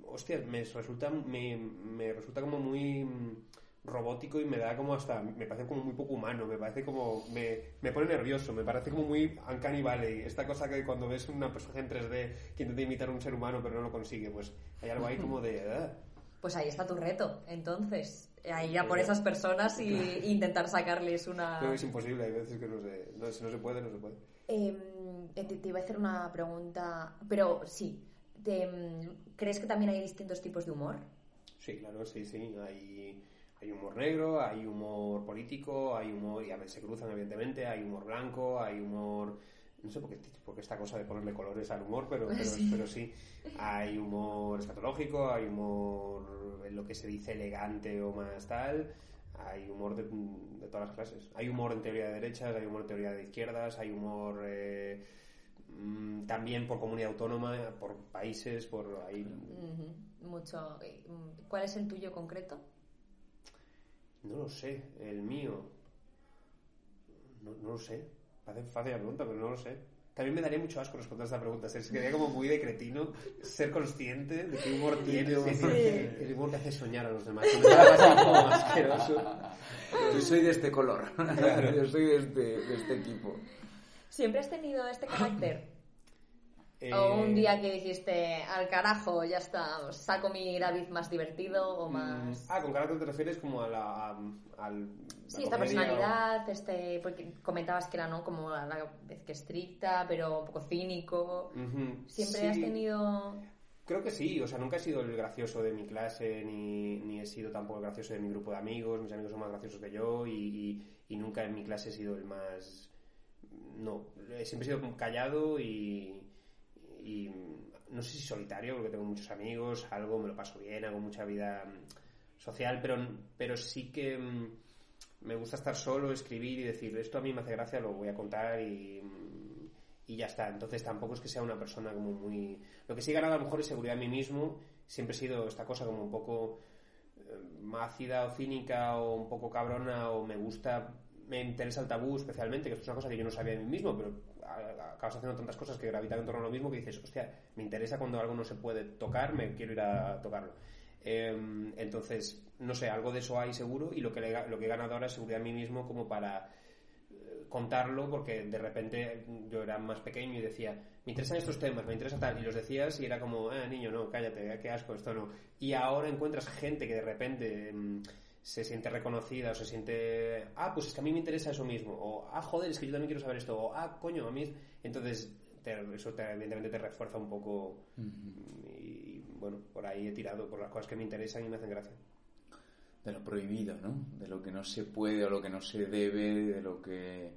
hostia, me resulta, me resulta como muy robótico y me da como hasta, me parece como muy poco humano, me parece como, me, me pone nervioso, me parece como muy uncanny valley, esta cosa que cuando ves una persona en 3D que intenta imitar a un ser humano pero no lo consigue, pues hay algo ahí como de... Ah". Pues ahí está tu reto, entonces, ahí ya por esas personas y <laughs> intentar sacarles una... Pero es imposible, hay veces que no se, no, si no se puede, no se puede. Em, eh, te, iba a hacer una pregunta, pero sí, em, ¿crees que también hay distintos tipos de humor? Sí, claro, sí, sí, hay hay humor negro, hay humor político, hay humor, y a veces se cruzan evidentemente, hay humor blanco, hay humor, no sé por qué, porque esta cosa de ponerle colores al humor, pero, <laughs> pero, sí. pero sí, hay humor escatológico, hay humor en lo que se dice elegante o más tal, hay humor de, todas las clases. Hay humor en teoría de derechas, hay humor en teoría de izquierdas, hay humor eh, mm, también por comunidad autónoma, por países, por ahí. Mucho. ¿Cuál es el tuyo concreto? No lo sé, el mío. No, no lo sé. Parece fácil la pregunta, pero no lo sé. También me daría mucho asco responder esta pregunta. Es que sería como muy de cretino ser consciente de qué humor tiene. El humor que hace soñar a los demás. Yo soy de este color. Yo soy de este, de este equipo. ¿Siempre has tenido este carácter? O un eh, día que dijiste, al carajo, ya está, saco mi David más divertido o mm, más... Ah, con carácter te refieres como a la... al, sí, esta personalidad, este, porque comentabas que era, ¿no? Como a la vez que estricta, pero un poco cínico. ¿Siempre has tenido...? Creo que sí, o sea, nunca he sido el gracioso de mi clase, ni, ni he sido tampoco el gracioso de mi grupo de amigos, mis amigos son más graciosos que yo, y, y nunca en mi clase he sido el más... No, siempre he sido callado y y no sé si solitario, porque tengo muchos amigos, algo, me lo paso bien, hago mucha vida mm, social, pero, pero sí que mm, me gusta estar solo, escribir y decir, esto a mí me hace gracia, lo voy a contar y, mm, y ya está. Entonces tampoco es que sea una persona como muy... Lo que sí he ganado a lo mejor es seguridad en mí mismo, siempre he sido esta cosa como un poco eh, más ácida o cínica o un poco cabrona o me gusta, me interesa el tabú especialmente, que es una cosa que yo no sabía de mí mismo, pero acabas haciendo tantas cosas que gravitan en torno a lo mismo que dices, hostia, me interesa cuando algo no se puede tocar, me quiero ir a tocarlo. Em, entonces, no sé, algo de eso hay seguro y lo que, lo que he ganado ahora es seguridad a mí mismo como para eh, contarlo porque de repente yo era más pequeño y decía, me interesan estos temas, me interesa tal, y los decías y era como, ah, niño, no, cállate, qué asco, esto no. Y ahora encuentras gente que de repente... Em, se siente reconocida o se siente, ah, pues es que a mí me interesa eso mismo, o ah, joder, es que yo también quiero saber esto, o ah, coño, a mí. Entonces, eso te, evidentemente te refuerza un poco. Y bueno, por ahí he tirado por las cosas que me interesan y me hacen gracia. De lo prohibido, ¿no? De lo que no se puede o lo que no se debe, de lo que.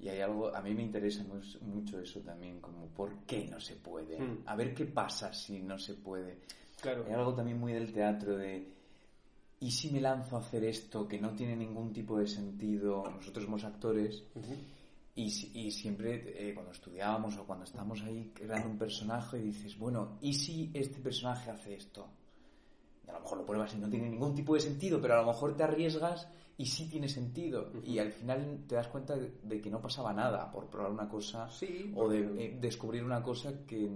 Y hay algo, a mí me interesa mucho eso también, como por qué no se puede. Hmm. A ver qué pasa si no se puede. Claro. Hay algo también muy del teatro de ¿y si me lanzo a hacer esto que no tiene ningún tipo de sentido? Nosotros somos actores y, siempre eh, cuando estudiábamos o cuando estamos ahí creando un personaje y dices, bueno, ¿y si este personaje hace esto? Y a lo mejor lo pruebas y no tiene ningún tipo de sentido, pero a lo mejor te arriesgas y sí tiene sentido. Y al final te das cuenta de, que no pasaba nada por probar una cosa o de eh, descubrir una cosa que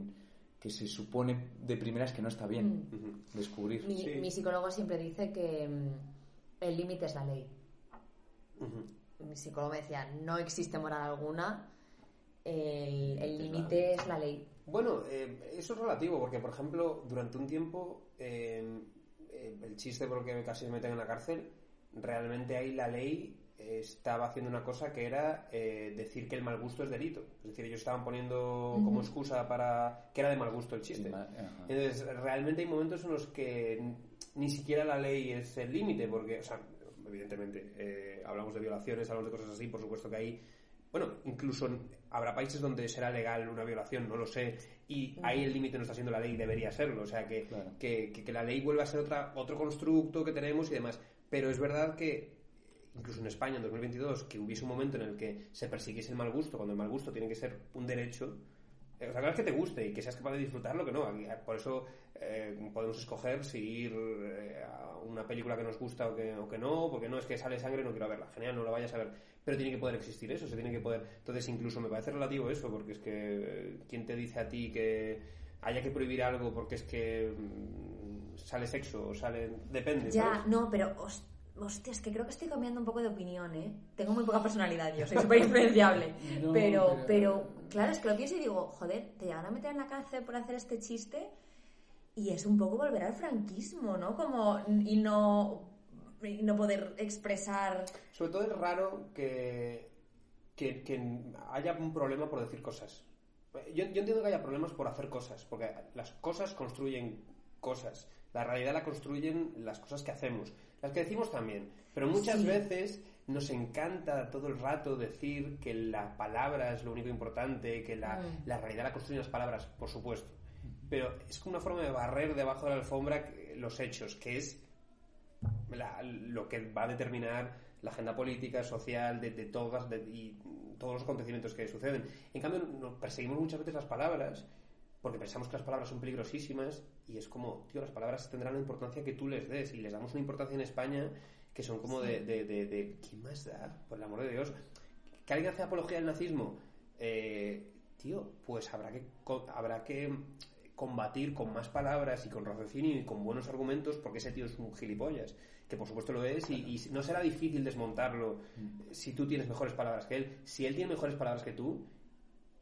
que se supone de primeras que no está bien mm. descubrir. Mi, psicólogo siempre dice que mm, el límite es la ley. Mi psicólogo me decía, no existe moral alguna, el límite es la ley. Bueno, eh, eso es relativo, porque por ejemplo, durante un tiempo eh, eh, el chiste por el que casi me meten en la cárcel, realmente ahí la ley estaba haciendo una cosa que era eh, decir que el mal gusto es delito. Es decir, ellos estaban poniendo como excusa para que era de mal gusto el chiste. Entonces, realmente hay momentos en los que ni siquiera la ley es el límite, porque, o sea, evidentemente, eh, hablamos de violaciones, hablamos de cosas así, por supuesto que hay bueno, incluso habrá países donde será legal una violación, no lo sé, y ahí el límite no está siendo la ley, debería serlo, o sea, que, que, que, la ley vuelva a ser otra, otro constructo que tenemos y demás. Pero es verdad que incluso en España en 2022, que hubiese un momento en el que se persiguiese el mal gusto, cuando el mal gusto tiene que ser un derecho, eh, o sea, que te guste y que seas capaz de disfrutarlo, que no. Eh, por eso eh, podemos escoger si ir a una película que nos gusta o que, o que no, porque no es que sale sangre y no quiero verla. Genial, no la vayas a ver. Pero tiene que poder existir eso, se tiene que poder. Entonces, incluso me parece relativo eso, porque es que. ¿Quién te dice a ti que haya que prohibir algo porque es que mm, sale sexo o sale. Depende. Ya, no, pero. Hostia, es que creo que estoy cambiando un poco de opinión, ¿eh? Tengo muy poca <laughs> personalidad, yo soy súper influenciable. <laughs> pero, pero, claro, es que lo pienso y digo, joder, te llegan a meter en la cárcel por hacer este chiste y es un poco volver al franquismo, ¿no? Como, y no, y no poder expresar... Sobre todo es raro que, que, que haya un problema por decir cosas. Yo, yo entiendo que haya problemas por hacer cosas, porque las cosas construyen cosas. La realidad la construyen las cosas que hacemos. Las que decimos también. Pero muchas veces nos encanta todo el rato decir que la palabra es lo único importante, que la, mm. la realidad la construyen las palabras, por supuesto. Pero es como una forma de barrer debajo de la alfombra los hechos, que es lo que va a determinar la agenda política, social, de, todas y todos los acontecimientos que suceden. En cambio, perseguimos muchas veces las palabras porque pensamos que las palabras son peligrosísimas y es como, tío, las palabras tendrán la importancia que tú les des y les damos una importancia en España que son como de, de, de, ¿quién más da? Por el amor de Dios. ¿Que alguien hace apología del nazismo? Eh, tío, pues habrá que, habrá que combatir con más palabras y con raciocinio y con buenos argumentos porque ese tío es un gilipollas que por supuesto lo es y, y, no será difícil desmontarlo si tú tienes mejores palabras que él si él tiene mejores palabras que tú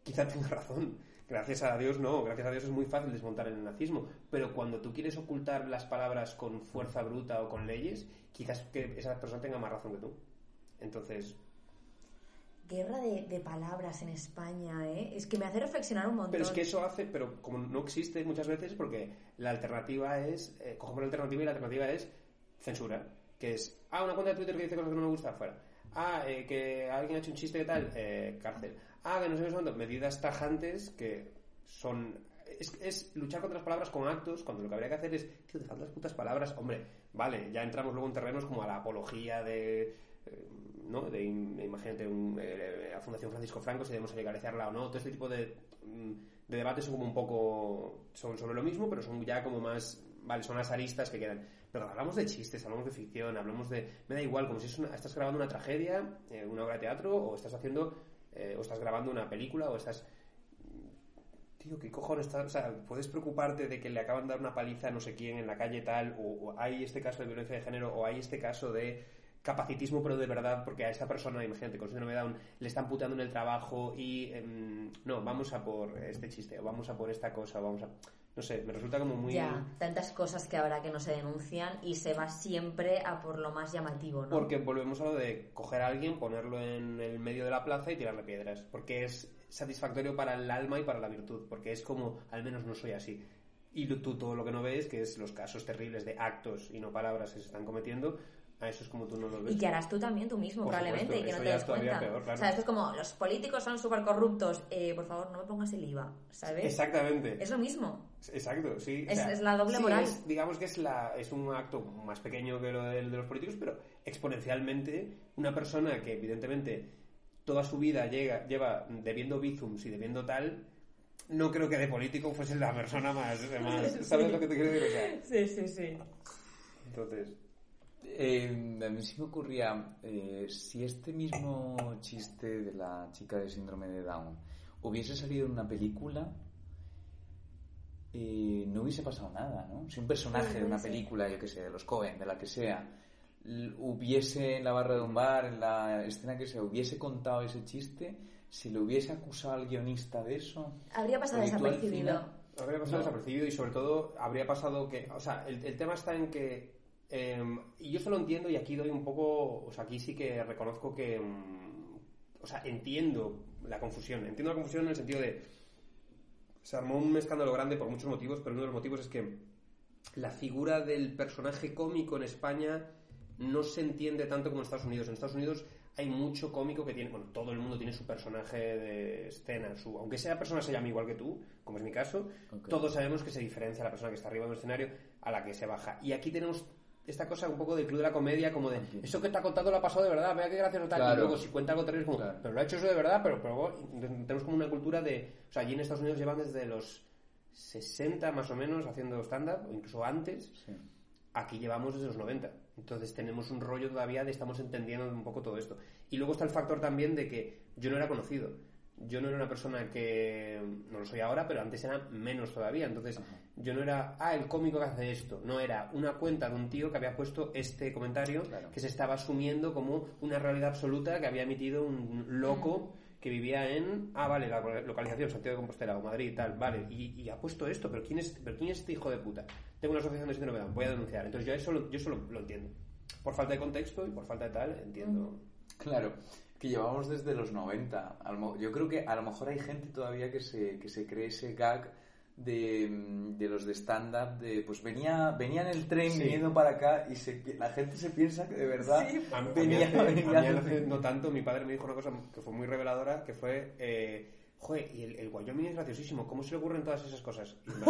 quizá tenga razón Gracias a Dios no, gracias a Dios es muy fácil desmontar el nazismo, pero cuando tú quieres ocultar las palabras con fuerza bruta o con leyes, quizás que esa persona tenga más razón que tú. Entonces... Guerra de, palabras en España, ¿eh? Es que me hace reflexionar un montón. Pero es que eso hace, pero como no existe muchas veces, porque la alternativa es, eh, cogemos la alternativa y la alternativa es censura, que es, ah, una cuenta de Twitter que dice cosas que no me gusta, fuera. Ah, eh, que alguien ha hecho un chiste de tal, eh, cárcel ah, que no sé cuánto, medidas tajantes que son... Es, luchar contra las palabras con actos, cuando lo que habría que hacer es, tío, dejad las putas palabras, hombre, vale, ya entramos luego en terrenos como a la apología de... Eh, ¿no? De, imagínate, un, eh, la Fundación Francisco Franco, si debemos legalizarla o no, todo este tipo de, mm, de debates son como un poco, son sobre lo mismo, pero son ya como más, vale, son las aristas que quedan. Pero hablamos de chistes, hablamos de ficción, hablamos de, me da igual, como si estás grabando una tragedia, eh, una obra de teatro, o estás haciendo eh, o estás grabando una película, o estás... Tío, ¿qué cojones estás? O sea, puedes preocuparte de que le acaban de dar una paliza a no sé quién en la calle tal, o, hay este caso de violencia de género, o hay este caso de capacitismo, pero de verdad, porque a esa persona, imagínate, con síndrome de le están puteando en el trabajo y... Em, no, vamos a por este chiste, o vamos a por esta cosa, o vamos a no sé, me resulta como muy... Ya, tantas cosas que habrá que no se denuncian y se va siempre a por lo más llamativo, ¿no? Porque volvemos a lo de coger a alguien, ponerlo en el medio de la plaza y tirarle piedras, porque es satisfactorio para el alma y para la virtud, porque es como, al menos no soy así. Y tú todo lo que no ves, que es los casos terribles de actos y no palabras que se están cometiendo, eso es como tú no lo ves. Y que harás tú también tú mismo, probablemente, y que no te des cuenta. O sea, esto es como, los políticos son súper corruptos, eh, por favor, no me pongas el IVA, ¿sabes? Exactamente. Es lo mismo. Exacto, sí. Es, la doble moral. digamos que es, la, es un acto más pequeño que lo de, de los políticos, pero exponencialmente una persona que evidentemente toda su vida llega, lleva debiendo bizums y debiendo tal, no creo que de político fuese la persona más... <laughs> ¿Sabes lo que te quiero decir? sí, sí, sí. Entonces... Eh, a mí sí me ocurría, eh, si este mismo chiste de la chica de síndrome de Down hubiese salido en una película, eh, no hubiese pasado nada, ¿no? Si un personaje de una película, yo que sé, de los Cohen, de la que sea, hubiese en la barra de un bar, en la escena que sea, hubiese contado ese chiste, si le hubiese acusado al guionista de eso... Habría pasado desapercibido. Habría pasado desapercibido y sobre todo habría pasado que, o sea, el, el tema está en que, em, y yo eso lo entiendo y aquí doy un poco, o sea, aquí sí que reconozco que, mm, o sea, entiendo la confusión, entiendo la confusión en el sentido de, se armó un escándalo grande por muchos motivos, pero uno de los motivos es que la figura del personaje cómico en España no se entiende tanto como en Estados Unidos. En Estados Unidos hay mucho cómico que tiene, bueno, todo el mundo tiene su personaje de escena, su, aunque sea persona se llame igual que tú, como es mi caso, todos sabemos que se diferencia la persona que está arriba del escenario a la que se baja. Y aquí tenemos esta cosa un poco del club de la comedia, como de, eso que te ha contado lo ha pasado de verdad, vea qué gracioso tal, y Claro. luego si cuenta algo terrible, como, Claro. pero lo ha hecho eso de verdad, pero, pero tenemos como una cultura de, o sea, allí en Estados Unidos llevan desde los 60 más o menos haciendo stand-up, o incluso antes, Sí. aquí llevamos desde los 90. Entonces tenemos un rollo todavía de estamos entendiendo un poco todo esto. Y luego está el factor también de que yo no era conocido. Yo no era una persona que, no lo soy ahora, pero antes era menos todavía. Entonces yo no era, ah, el cómico que hace esto. No, era una cuenta de un tío que había puesto este comentario Claro. que se estaba asumiendo como una realidad absoluta que había emitido un loco que vivía en, ah, vale, la localización, Santiago de Compostela o Madrid y tal, vale, y, y ha puesto esto, pero ¿quién, es, pero ¿quién es este hijo de puta? Tengo una asociación de síndrome de voy a denunciar. Entonces yo eso, lo, yo eso lo, lo entiendo. Por falta de contexto y por falta de tal, entiendo. Claro, que llevamos desde los 90. A lo mo- Yo creo que a lo mejor hay gente todavía que se, que se cree ese gag de, mm, de los de stand-up, de pues venía, venía en el tren Sí. viniendo para acá y se, la gente se piensa que de verdad A, a mí venía, a mí hace no tanto, mi padre me dijo una cosa que fue muy reveladora, que fue, eh, joder, y el, el Wyoming es graciosísimo, ¿cómo se le ocurren todas esas cosas? Y de,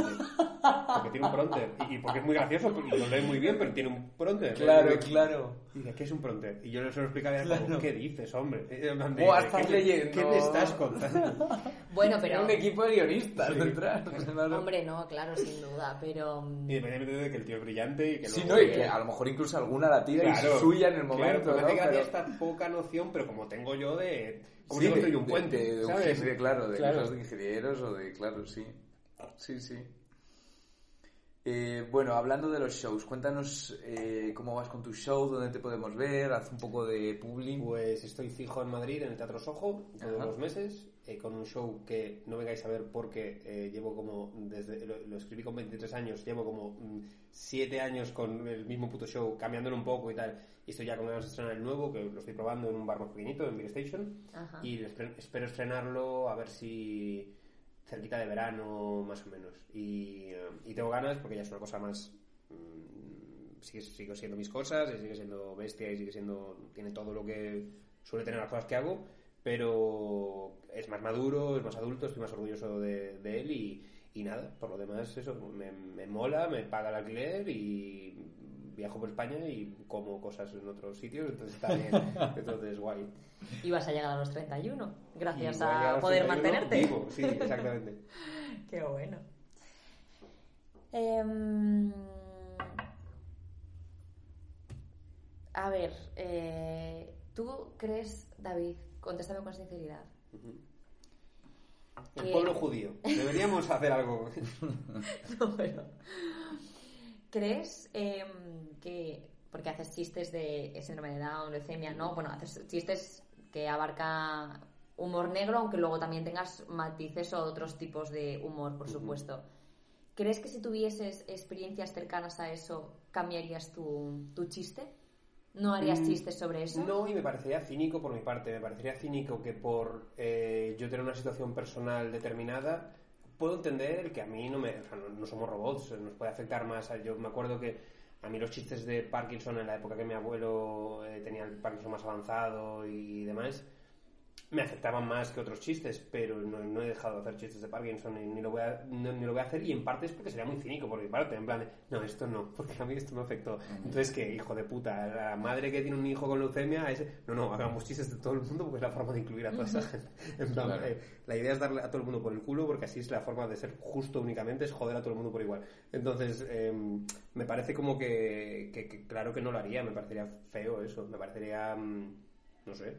porque tiene un pronter, y, y porque es muy gracioso, y lo lee muy bien, pero tiene un pronter. Claro, claro. Y dice, ¿qué es un pronter? Y yo se lo explicaba como, Claro. ¿qué dices, hombre? ¿qué leyendo. ¿Qué me estás contando? Bueno, pero... un equipo de guionistas Sí. detrás. <laughs> claro. Hombre, no, claro, sin duda, pero... mm, Independientemente de que el tío es brillante y que Sí, no, y que a lo mejor incluso alguna la tira y es suya en el momento. Claro, pero me ¿no? hace gracia Pero- esta poca noción, pero como tengo yo de... Como Sí, de, un puente, de- de un ¿sabes? jefe, claro, de Claro. cosas de ingenieros o de, claro, sí. Sí, sí. Eh, bueno, hablando de los shows, cuéntanos eh, cómo vas con tu show, dónde te podemos ver, haz un poco de publi. Pues estoy fijo en Madrid, en el Teatro Sojo, todos Ajá. los meses, eh, con un show que no vengáis a ver porque eh, llevo como, desde lo, lo escribí con 23 años, llevo como 7 años con el mismo puto show, cambiándolo un poco y tal, y estoy ya con ganas de estrenar el nuevo, que lo estoy probando en un bar más pequeñito, en Beer Station, Ajá. y espe- espero estrenarlo a ver si cerquita de verano, más o menos. Y, eh, y tengo ganas porque ya es una cosa más mm, sigue, sigo siendo mis cosas, y sigue siendo bestia y sigue siendo. tiene todo lo que suele tener las cosas que hago, pero es más maduro, es más adulto, estoy más orgulloso de, de él y, y nada, por lo demás, eso, me, me mola, me paga el alquiler y viajo por España y como cosas en otros sitios, entonces está bien, <laughs> entonces guay. Y vas a llegar a los 31, gracias Y a los poder 31 mantenerte. Vivo, sí, exactamente. <laughs> Qué bueno. Em, a ver, eh, ¿tú crees, David, contéstame con sinceridad, El Que- pueblo judío. Deberíamos hacer algo. <laughs> <laughs> No, pero- ¿Crees em, que, porque haces chistes de síndrome de Down, leucemia, ¿no? Bueno, haces chistes que abarca humor negro, aunque luego también tengas matices o otros tipos de humor, por supuesto. ¿Crees que si tuvieses experiencias cercanas a eso, cambiarías tu, tu chiste? ¿No harías Mm, chistes sobre eso? No, y me parecería cínico por mi parte. Me parecería cínico que por eh, yo tener una situación personal determinada, puedo entender que a mí no me. O sea, no, no somos robots, nos puede afectar más. Yo me acuerdo que a mí los chistes de Parkinson en la época que mi abuelo eh, tenía el Parkinson más avanzado y demás. Me afectaban más que otros chistes, pero no, no he dejado de hacer chistes de Parkinson ni, ni lo voy a, no- ni lo voy a hacer. Y en parte es porque sería muy cínico por mi parte. En plan, de, no, esto no, <laughs> porque a mí esto me afectó. Entonces, que hijo de puta, la madre que tiene un hijo con leucemia, ese, no, no, hagamos chistes de todo el mundo porque es la forma de incluir a toda esa gente. <laughs> En plan, Claro. eh, la idea es darle a todo el mundo por el culo porque así es la forma de ser justo únicamente, es joder a todo el mundo por igual. Entonces, eh, me parece como que, que- que claro que no lo haría, me parecería feo eso, me parecería, mm, no sé,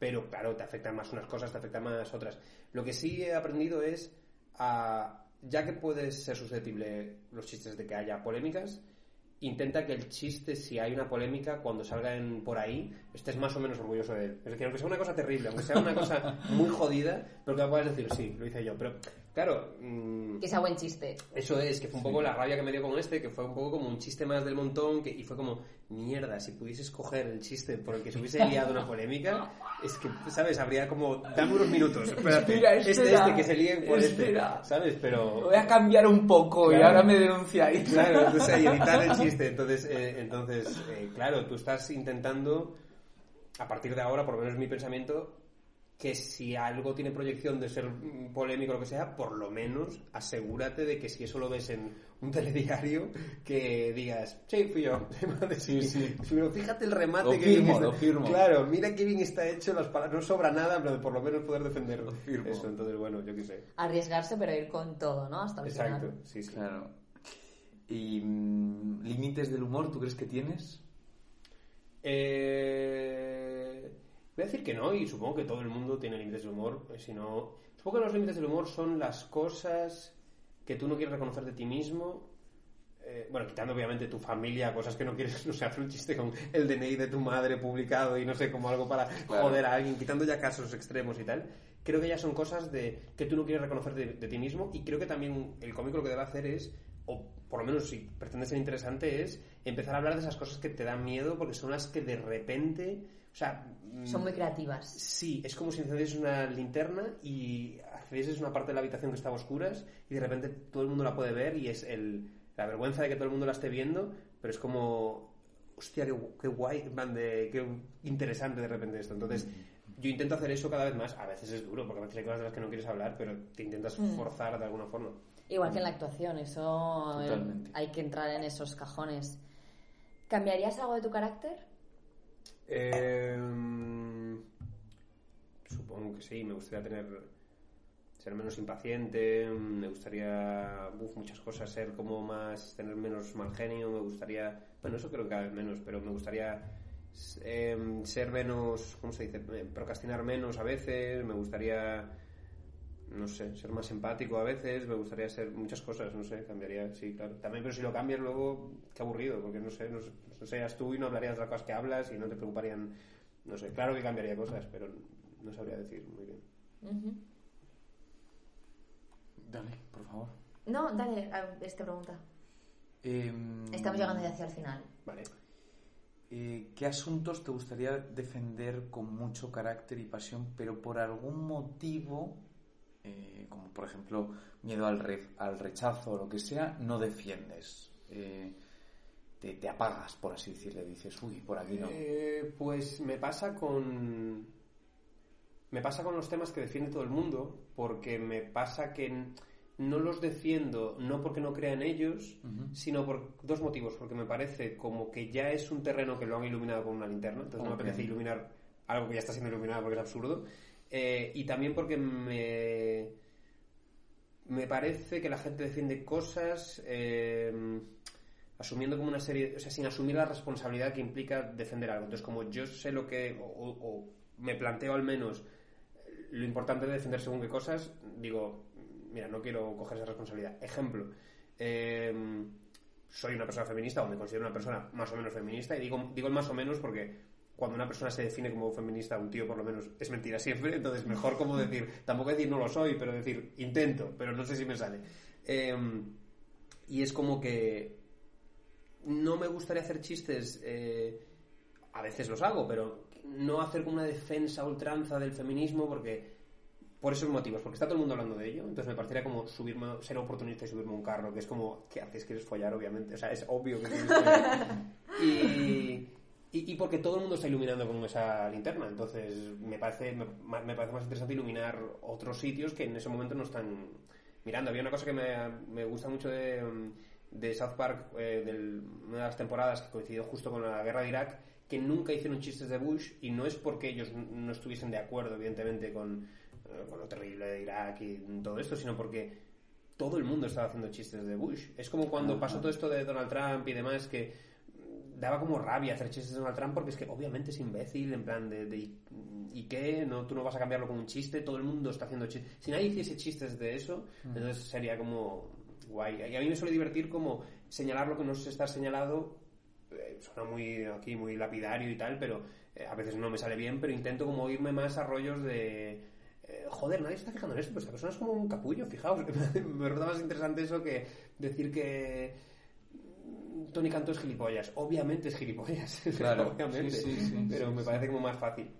pero claro, te afectan más unas cosas, te afectan más otras. Lo que sí he aprendido es, a, ya que puedes ser susceptible los chistes de que haya polémicas, intenta que el chiste, si hay una polémica, cuando salga en, por ahí, estés más o menos orgulloso de él. Es decir, aunque sea una cosa terrible, aunque sea una cosa muy jodida, pero que puedas decir, sí, lo hice yo. Pero Claro. mm, Que sea buen chiste. Eso es, que fue un poco la rabia que me dio con este, que fue un poco como un chiste más del montón, que, y fue como, mierda, si pudieses coger el chiste por el que se hubiese <laughs> liado una polémica, es que, ¿sabes? Habría como, dame unos minutos, <laughs> espérate, Espera, este, espera, este, que se líen por espera. este, ¿sabes? Pero... Voy a cambiar un poco y ahora me denunciáis. Claro, entonces, y <laughs> editar el chiste. Entonces, eh, entonces eh, claro, tú estás intentando, a partir de ahora, por lo menos mi pensamiento, que si algo tiene proyección de ser polémico o lo que sea, por lo menos asegúrate de que si eso lo ves en un <laughs> telediario, que digas, <laughs> sí, fui yo. Sí, sí. Pero fíjate el remate Lo que firmo, lo. Claro, mira qué bien está hecho, las palabras, no sobra nada, pero por lo menos poder defender firmo. eso. Entonces, bueno, yo qué sé. Arriesgarse, pero ir con todo, ¿no? Hasta el Exacto, final. sí, sí. Claro. ¿Y mm, límites del humor tú crees que tienes? Eh, voy a decir que no, y supongo que todo el mundo tiene límites de humor. eh, Si no, supongo que los límites del humor son las cosas que tú no quieres reconocer de ti mismo. eh, bueno, quitando obviamente tu familia, cosas que no quieres, <laughs> no sé, hacer un chiste con el DNI de tu madre publicado y no sé, como algo para Claro. joder a alguien, quitando ya casos extremos y tal. Creo que ya son cosas de que tú no quieres reconocer de, de ti mismo y creo que también el cómico lo que debe hacer es, o por lo menos si pretende ser interesante, es empezar a hablar de esas cosas que te dan miedo porque son las que de repente, o sea... mm, Son muy creativas. Sí, es como si encendieses una linterna y accedieses a una parte de la habitación que estaba a oscuras y de repente todo el mundo la puede ver y es el, la vergüenza de que todo el mundo la esté viendo, pero es como, hostia, qué, qué guay, de, qué interesante de repente esto. Entonces, yo intento hacer eso cada vez más. A veces es duro, porque a veces hay cosas de las que no quieres hablar, pero te intentas Mm. forzar de alguna forma. Igual que en la actuación, eso Totalmente. hay que entrar en esos cajones. ¿Cambiarías algo de tu carácter? Em, supongo que sí, me gustaría tener ser menos impaciente, me gustaría uf, muchas cosas, ser como más, tener menos mal genio, me gustaría, bueno, eso creo que cada vez menos, pero me gustaría em, ser menos, ¿cómo se dice? Eh, Procrastinar menos a veces, me gustaría, no sé, ser más empático a veces, me gustaría ser muchas cosas, no sé, cambiaría, sí, claro. También, pero si lo cambias luego, qué aburrido, porque no sé, no, sé- no seas tú y no hablarías de las cosas que hablas y no te preocuparían, no sé, claro que cambiaría cosas, pero no sabría decir muy bien. Dale, por favor. No, dale, a esta pregunta. Em, Estamos llegando ya hacia el final. Vale. eh, ¿Qué asuntos te gustaría defender con mucho carácter y pasión, pero por algún motivo, eh, como por ejemplo miedo al, re- al rechazo o lo que sea, no defiendes? Eh, te, te apagas, por así decirle, dices, uy, por aquí no. Eh, pues me pasa con. Me pasa con los temas que defiende todo el mundo, porque me pasa que no los defiendo no porque no crea en ellos, sino por dos motivos. Porque me parece como que ya es un terreno que lo han iluminado con una linterna, entonces no me apetece iluminar algo que ya está siendo iluminado porque es absurdo. Eh, y también porque me. Me parece que la gente defiende cosas. eh, asumiendo como una serie, o sea, sin asumir la responsabilidad que implica defender algo. Entonces, como yo sé lo que, o, me planteo al menos lo importante de defender según qué cosas, digo, mira, no quiero coger esa responsabilidad. Ejemplo, eh, soy una persona feminista o me considero una persona más o menos feminista y digo, digo más o menos porque cuando una persona se define como feminista, un tío por lo menos es mentira siempre, entonces mejor como decir, tampoco decir no lo soy, pero decir intento, pero no sé si me sale. Eh, y es como que no me gustaría hacer chistes, eh, a veces los hago, pero no hacer como una defensa ultranza del feminismo porque por esos motivos, porque está todo el mundo hablando de ello, entonces me parecería como subirme, ser oportunista y subirme a un carro, que es como, ¿qué haces? ¿Quieres follar? Obviamente, o sea, es obvio que quieres follar. <laughs> y, y, y porque todo el mundo está iluminando con esa linterna, entonces me parece, me, me parece más interesante iluminar otros sitios que en ese momento no están mirando. Había una cosa que me, me gusta mucho de, de South Park, eh, de una de las temporadas que coincidió justo con la guerra de Irak, que nunca hicieron chistes de Bush y no es porque ellos no estuviesen de acuerdo, evidentemente, con, eh, con lo terrible de Irak y todo esto, sino porque todo el mundo estaba haciendo chistes de Bush. Es como cuando pasó todo esto de Donald Trump y demás, que daba como rabia hacer chistes de Donald Trump porque es que obviamente es imbécil, en plan de, de ¿y qué? No, tú no vas a cambiarlo con un chiste, todo el mundo está haciendo chistes. Si nadie hiciese chistes de eso, entonces sería como guay. Y a mí me suele divertir como señalar lo que no se está señalado. eh, suena muy aquí muy lapidario y tal, pero eh, a veces no me sale bien, pero intento como irme más a rollos de eh, joder, nadie se está fijando en esto, pero esta persona es como un capullo, fijaos. <laughs> Me resulta más interesante eso que decir que Tony Canto es gilipollas. Obviamente es gilipollas. Claro, obviamente. sí, sí, sí, pero sí, me sí. parece como más fácil.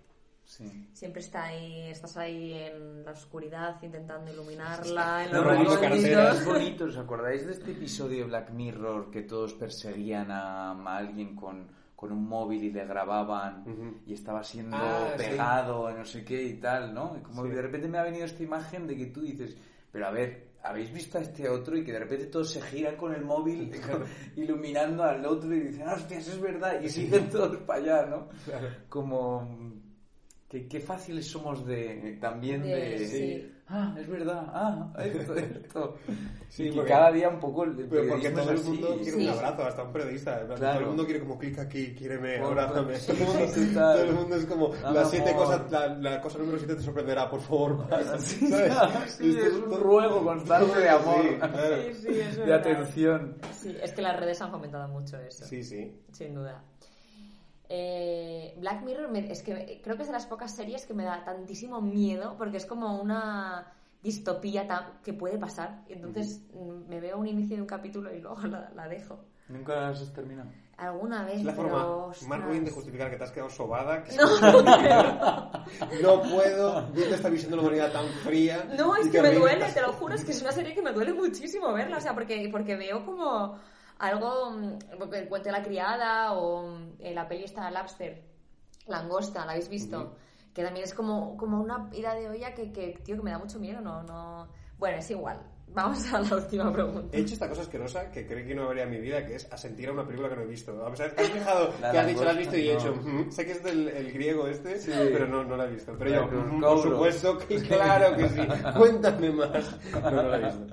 Sí. Siempre está ahí, estás ahí en la oscuridad intentando iluminarla, en No, los bonito, ¿os acordáis de este episodio de Black Mirror que todos perseguían a, a alguien con, con un móvil y le grababan Ujú. y estaba siendo Ah, sí. pegado, no sé qué y tal, ¿no? Y como Sí. de repente me ha venido esta imagen de que tú dices, pero a ver, ¿habéis visto a este otro? Y que de repente todos se giran con el móvil <laughs> <laughs> iluminando al otro y dicen, hostias, es verdad, y siguen todos para allá, ¿no? Como... que qué fáciles somos de también de, De- sí. Ah es verdad ah <laughs> esto esto Sí, y que porque- cada día un poco el Pero porque todo el mundo así. quiere Sí. un abrazo, hasta un periodista. Claro. Todo el mundo quiere como clic aquí, quiéreme, Por- abrázame. <laughs> sí, todo, el mundo, sí, todo el mundo es como, las siete amor. cosas, la, la cosa número siete te sorprenderá, por favor. <laughs> Sí, ¿Sabes? sí, es un ruego constante de amor Sí, claro. Sí, sí, es de verdad. atención Sí, es que las redes han fomentado mucho eso. Sí, sí. Sin duda. Eh, Black Mirror me- es que creo que es de las pocas series que me da tantísimo miedo porque es como una distopía tan- que puede pasar. Entonces mm, me veo un inicio de un capítulo y luego <laughs> la, la dejo. nunca las has terminado Alguna vez, Es la pero, forma más ruin de justificar que te has quedado sobada. Que <laughs> No. no puedo viendo esta visión de la humanidad tan fría. No, es que me duele, te lo juro, es que es una serie que me duele muchísimo verla, o sea, porque, porque veo como algo, mm, porque el cuento de la criada o mm, eh, la peli esta Lapster, Langosta, ¿la habéis visto? Que también es como, como una ida de olla que, que, tío, que me da mucho miedo, no, no... Bueno, es igual. <laughs> Vamos a la última pregunta. He hecho esta cosa asquerosa que creo que no habría en mi vida, que es asentir a una película que no he visto. A pesar que has fijado La que has dicho, la has visto y he hecho, "Ujú". sé que es del el griego este, pero no, no la he visto. Pero yo, "Ujú, por cobros". supuesto que claro que sí. <laughs> Cuéntame más. No, no la he visto.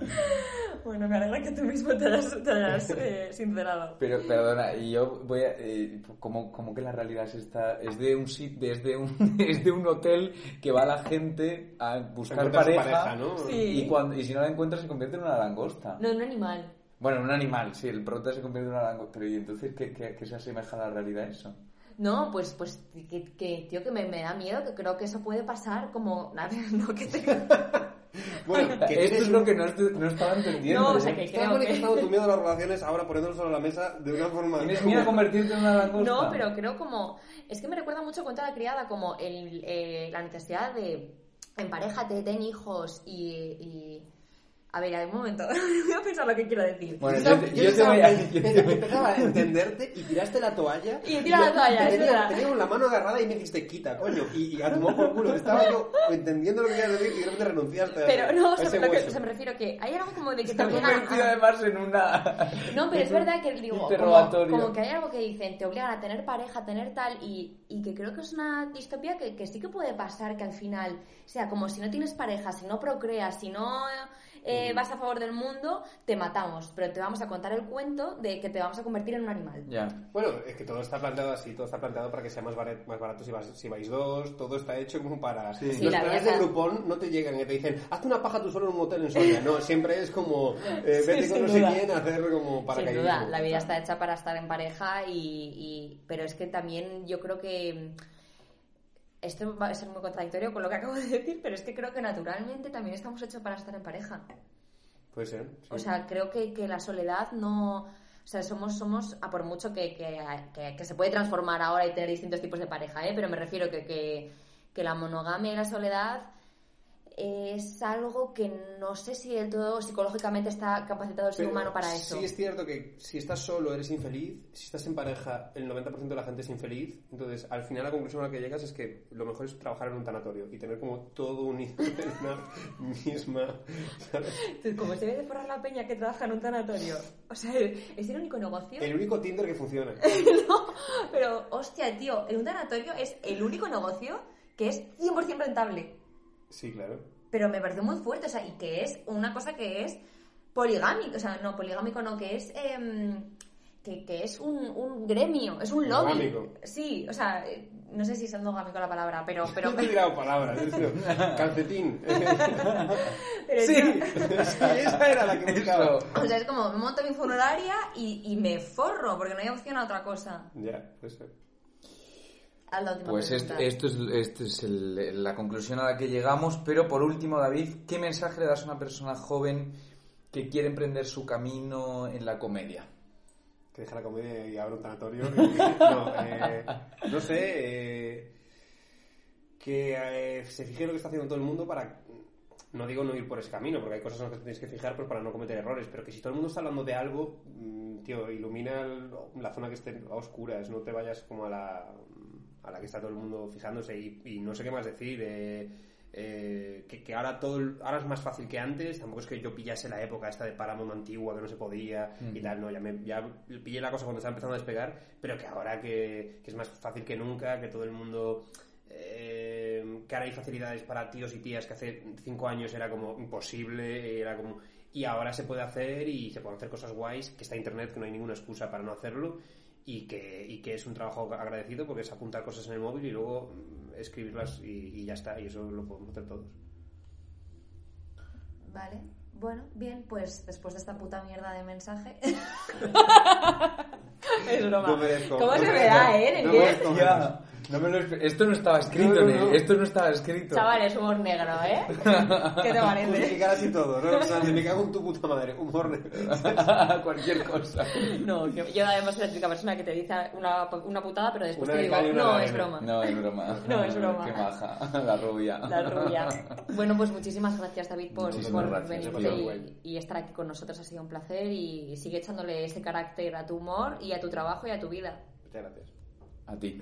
Bueno, me alegra que tú mismo te hayas, te hayas, eh, sincerado. <laughs> pero perdona y yo voy a eh, como como que la realidad es esta es de un sit- es de un <laughs> es de un hotel que va la gente a buscar pareja, pareja, ¿no? Sí. y cuando y si no la encuentra se convierte en una langosta No, un animal. Bueno, en un animal, sí, el prota se convierte en una langosta. Pero ¿y entonces qué, qué, qué se asemeja a la realidad eso? No, pues, pues que, que, tío, que me, me da miedo, que creo que eso puede pasar como... <laughs> No, que te... Bueno, que Esto es lo que no, no estaba entendiendo. No, o sea, ¿eh? que Estás creo que... tu miedo a las relaciones ahora poniéndolo sobre la mesa de una forma... ¿Tienes miedo a convertirte en una langosta? No, pero creo como... Es que me recuerda mucho cuento de la criada, como el, eh, la necesidad de emparejate, ten hijos y... y... A ver, a ver, un momento, <laughs> voy a pensar lo que quiero decir. Bueno, Yo, te voy a- empezaba a entenderte y tiraste la toalla. Y tira la toalla, es tenía, verdad. tenía la mano agarrada y me dijiste, quita, coño. Y, y a tomar por culo. Estaba yo entendiendo lo que querías decir y de repente renunciaste a Pero no, o a sea, ese lo que, o sea, me refiero que hay algo como de que convertido además en una... No, pero es verdad que digo, como, Interrogatorio. como que hay algo que dicen, te obligan a tener pareja, a tener tal, y, y que creo que es una distopía que, que sí que puede pasar que al final, o sea, como si no tienes pareja, si no procreas, si no eh, vas a favor del mundo, te matamos, pero te vamos a contar el cuento de que te vamos a convertir en un animal. Ya. Bueno, es que todo está planteado así, todo está planteado para que sea más, barat- más barato si, vas- si vais dos, todo está hecho como para... Sí. Sí, Los la planes de Groupon no te llegan y te dicen, hazte una paja tú solo en un hotel en Soria. No, siempre es como, eh, Sí, vete con no sé quién a hacer como para Sin duda, la vida está hecha para estar en pareja y, y- pero es que también yo creo que esto va a ser muy contradictorio con lo que acabo de decir, pero es que creo que naturalmente también estamos hechos para estar en pareja. Puede ser. sí. O sea, creo que, que la soledad no... O sea, somos, somos a por mucho que, que, que- que se puede transformar ahora y tener distintos tipos de pareja, ¿eh? Pero me refiero que, que, que la monogamia y la soledad es algo que no sé si del todo psicológicamente está capacitado el ser Pero humano para eso. Sí es cierto que si estás solo eres infeliz, si estás en pareja el 90% de la gente es infeliz, entonces al final la conclusión a la que llegas es que lo mejor es trabajar en un tanatorio y tener como todo unido en una misma... ¿sabes? Como se ve de forrar la peña que trabaja en un tanatorio. O sea, es el único negocio. El único Tinder que funciona. <laughs> no, pero hostia, tío, en un tanatorio es el único negocio que es 100% rentable. Sí, claro. Pero me pareció muy fuerte, o sea, y que es una cosa que es poligámico, o sea, no, poligámico no, que es... em, que, que es un, un gremio, es un lobby. Endogámico. Sí, o sea, eh, no sé si es endogámico la palabra, pero... <laughs> pero, he tirado palabras. <laughs> Calcetín. <laughs> pero Sí. tío, Sí, esa era la que buscaba. Eso. o sea, es como, me monto mi funeraria y, y me forro, porque no hay opción a otra cosa. Ya, puede la última Pues pregunta. esto, esto es, esto es el- la conclusión a la que llegamos, pero por último, David, ¿qué mensaje le das a una persona joven que quiere emprender su camino en la comedia? que deja la comedia y abra un tanatorio. <laughs> no, eh, no sé, eh, que eh, se fije en lo que está haciendo todo el mundo para, no digo no ir por ese camino, porque hay cosas en las que te tienes que fijar pues, para no cometer errores, pero que si todo el mundo está hablando de algo, mm, tío, ilumina la zona que esté a oscuras, no te vayas como a la, a la que está todo el mundo fijándose y, y no sé qué más decir. eh, eh, que, que ahora todo ahora es más fácil que antes tampoco es que yo pillase la época esta de Paramount antigua que no se podía y tal no ya, me, ya pillé la cosa cuando estaba empezando a despegar pero que ahora que, que es más fácil que nunca que todo el mundo eh, que ahora hay facilidades para tíos y tías que hace cinco años era como imposible era como y ahora se puede hacer y se pueden hacer cosas guays que está internet que no hay ninguna excusa para no hacerlo y que, y que es un trabajo agradecido porque es apuntar cosas en el móvil y luego escribirlas y, y ya está, y eso lo podemos hacer todos. Vale. Bueno, bien, pues después de esta puta mierda de mensaje. <laughs> es broma. No merezco, ¿Cómo no se me da, eh? no. No me lo esto no estaba escrito, No, no, esto no estaba escrito. Chavales, humor negro, ¿eh? <laughs> ¿Qué te parece? Así todo, ¿no? O sea, me cago en tu puta madre, humor negro. <laughs> Cualquier cosa. No, yo además soy la típica persona que te dice una, una putada, pero después Una te digo, no, es arena". broma. No, es broma. <laughs> No, es broma. Qué maja, la rubia. La rubia. Bueno, pues muchísimas gracias, David, por, Muchísimas por gracias, venirte y, y estar aquí con nosotros. Ha sido un placer y sigue echándole ese carácter a tu humor y a tu trabajo y a tu vida. Muchas gracias. A ti.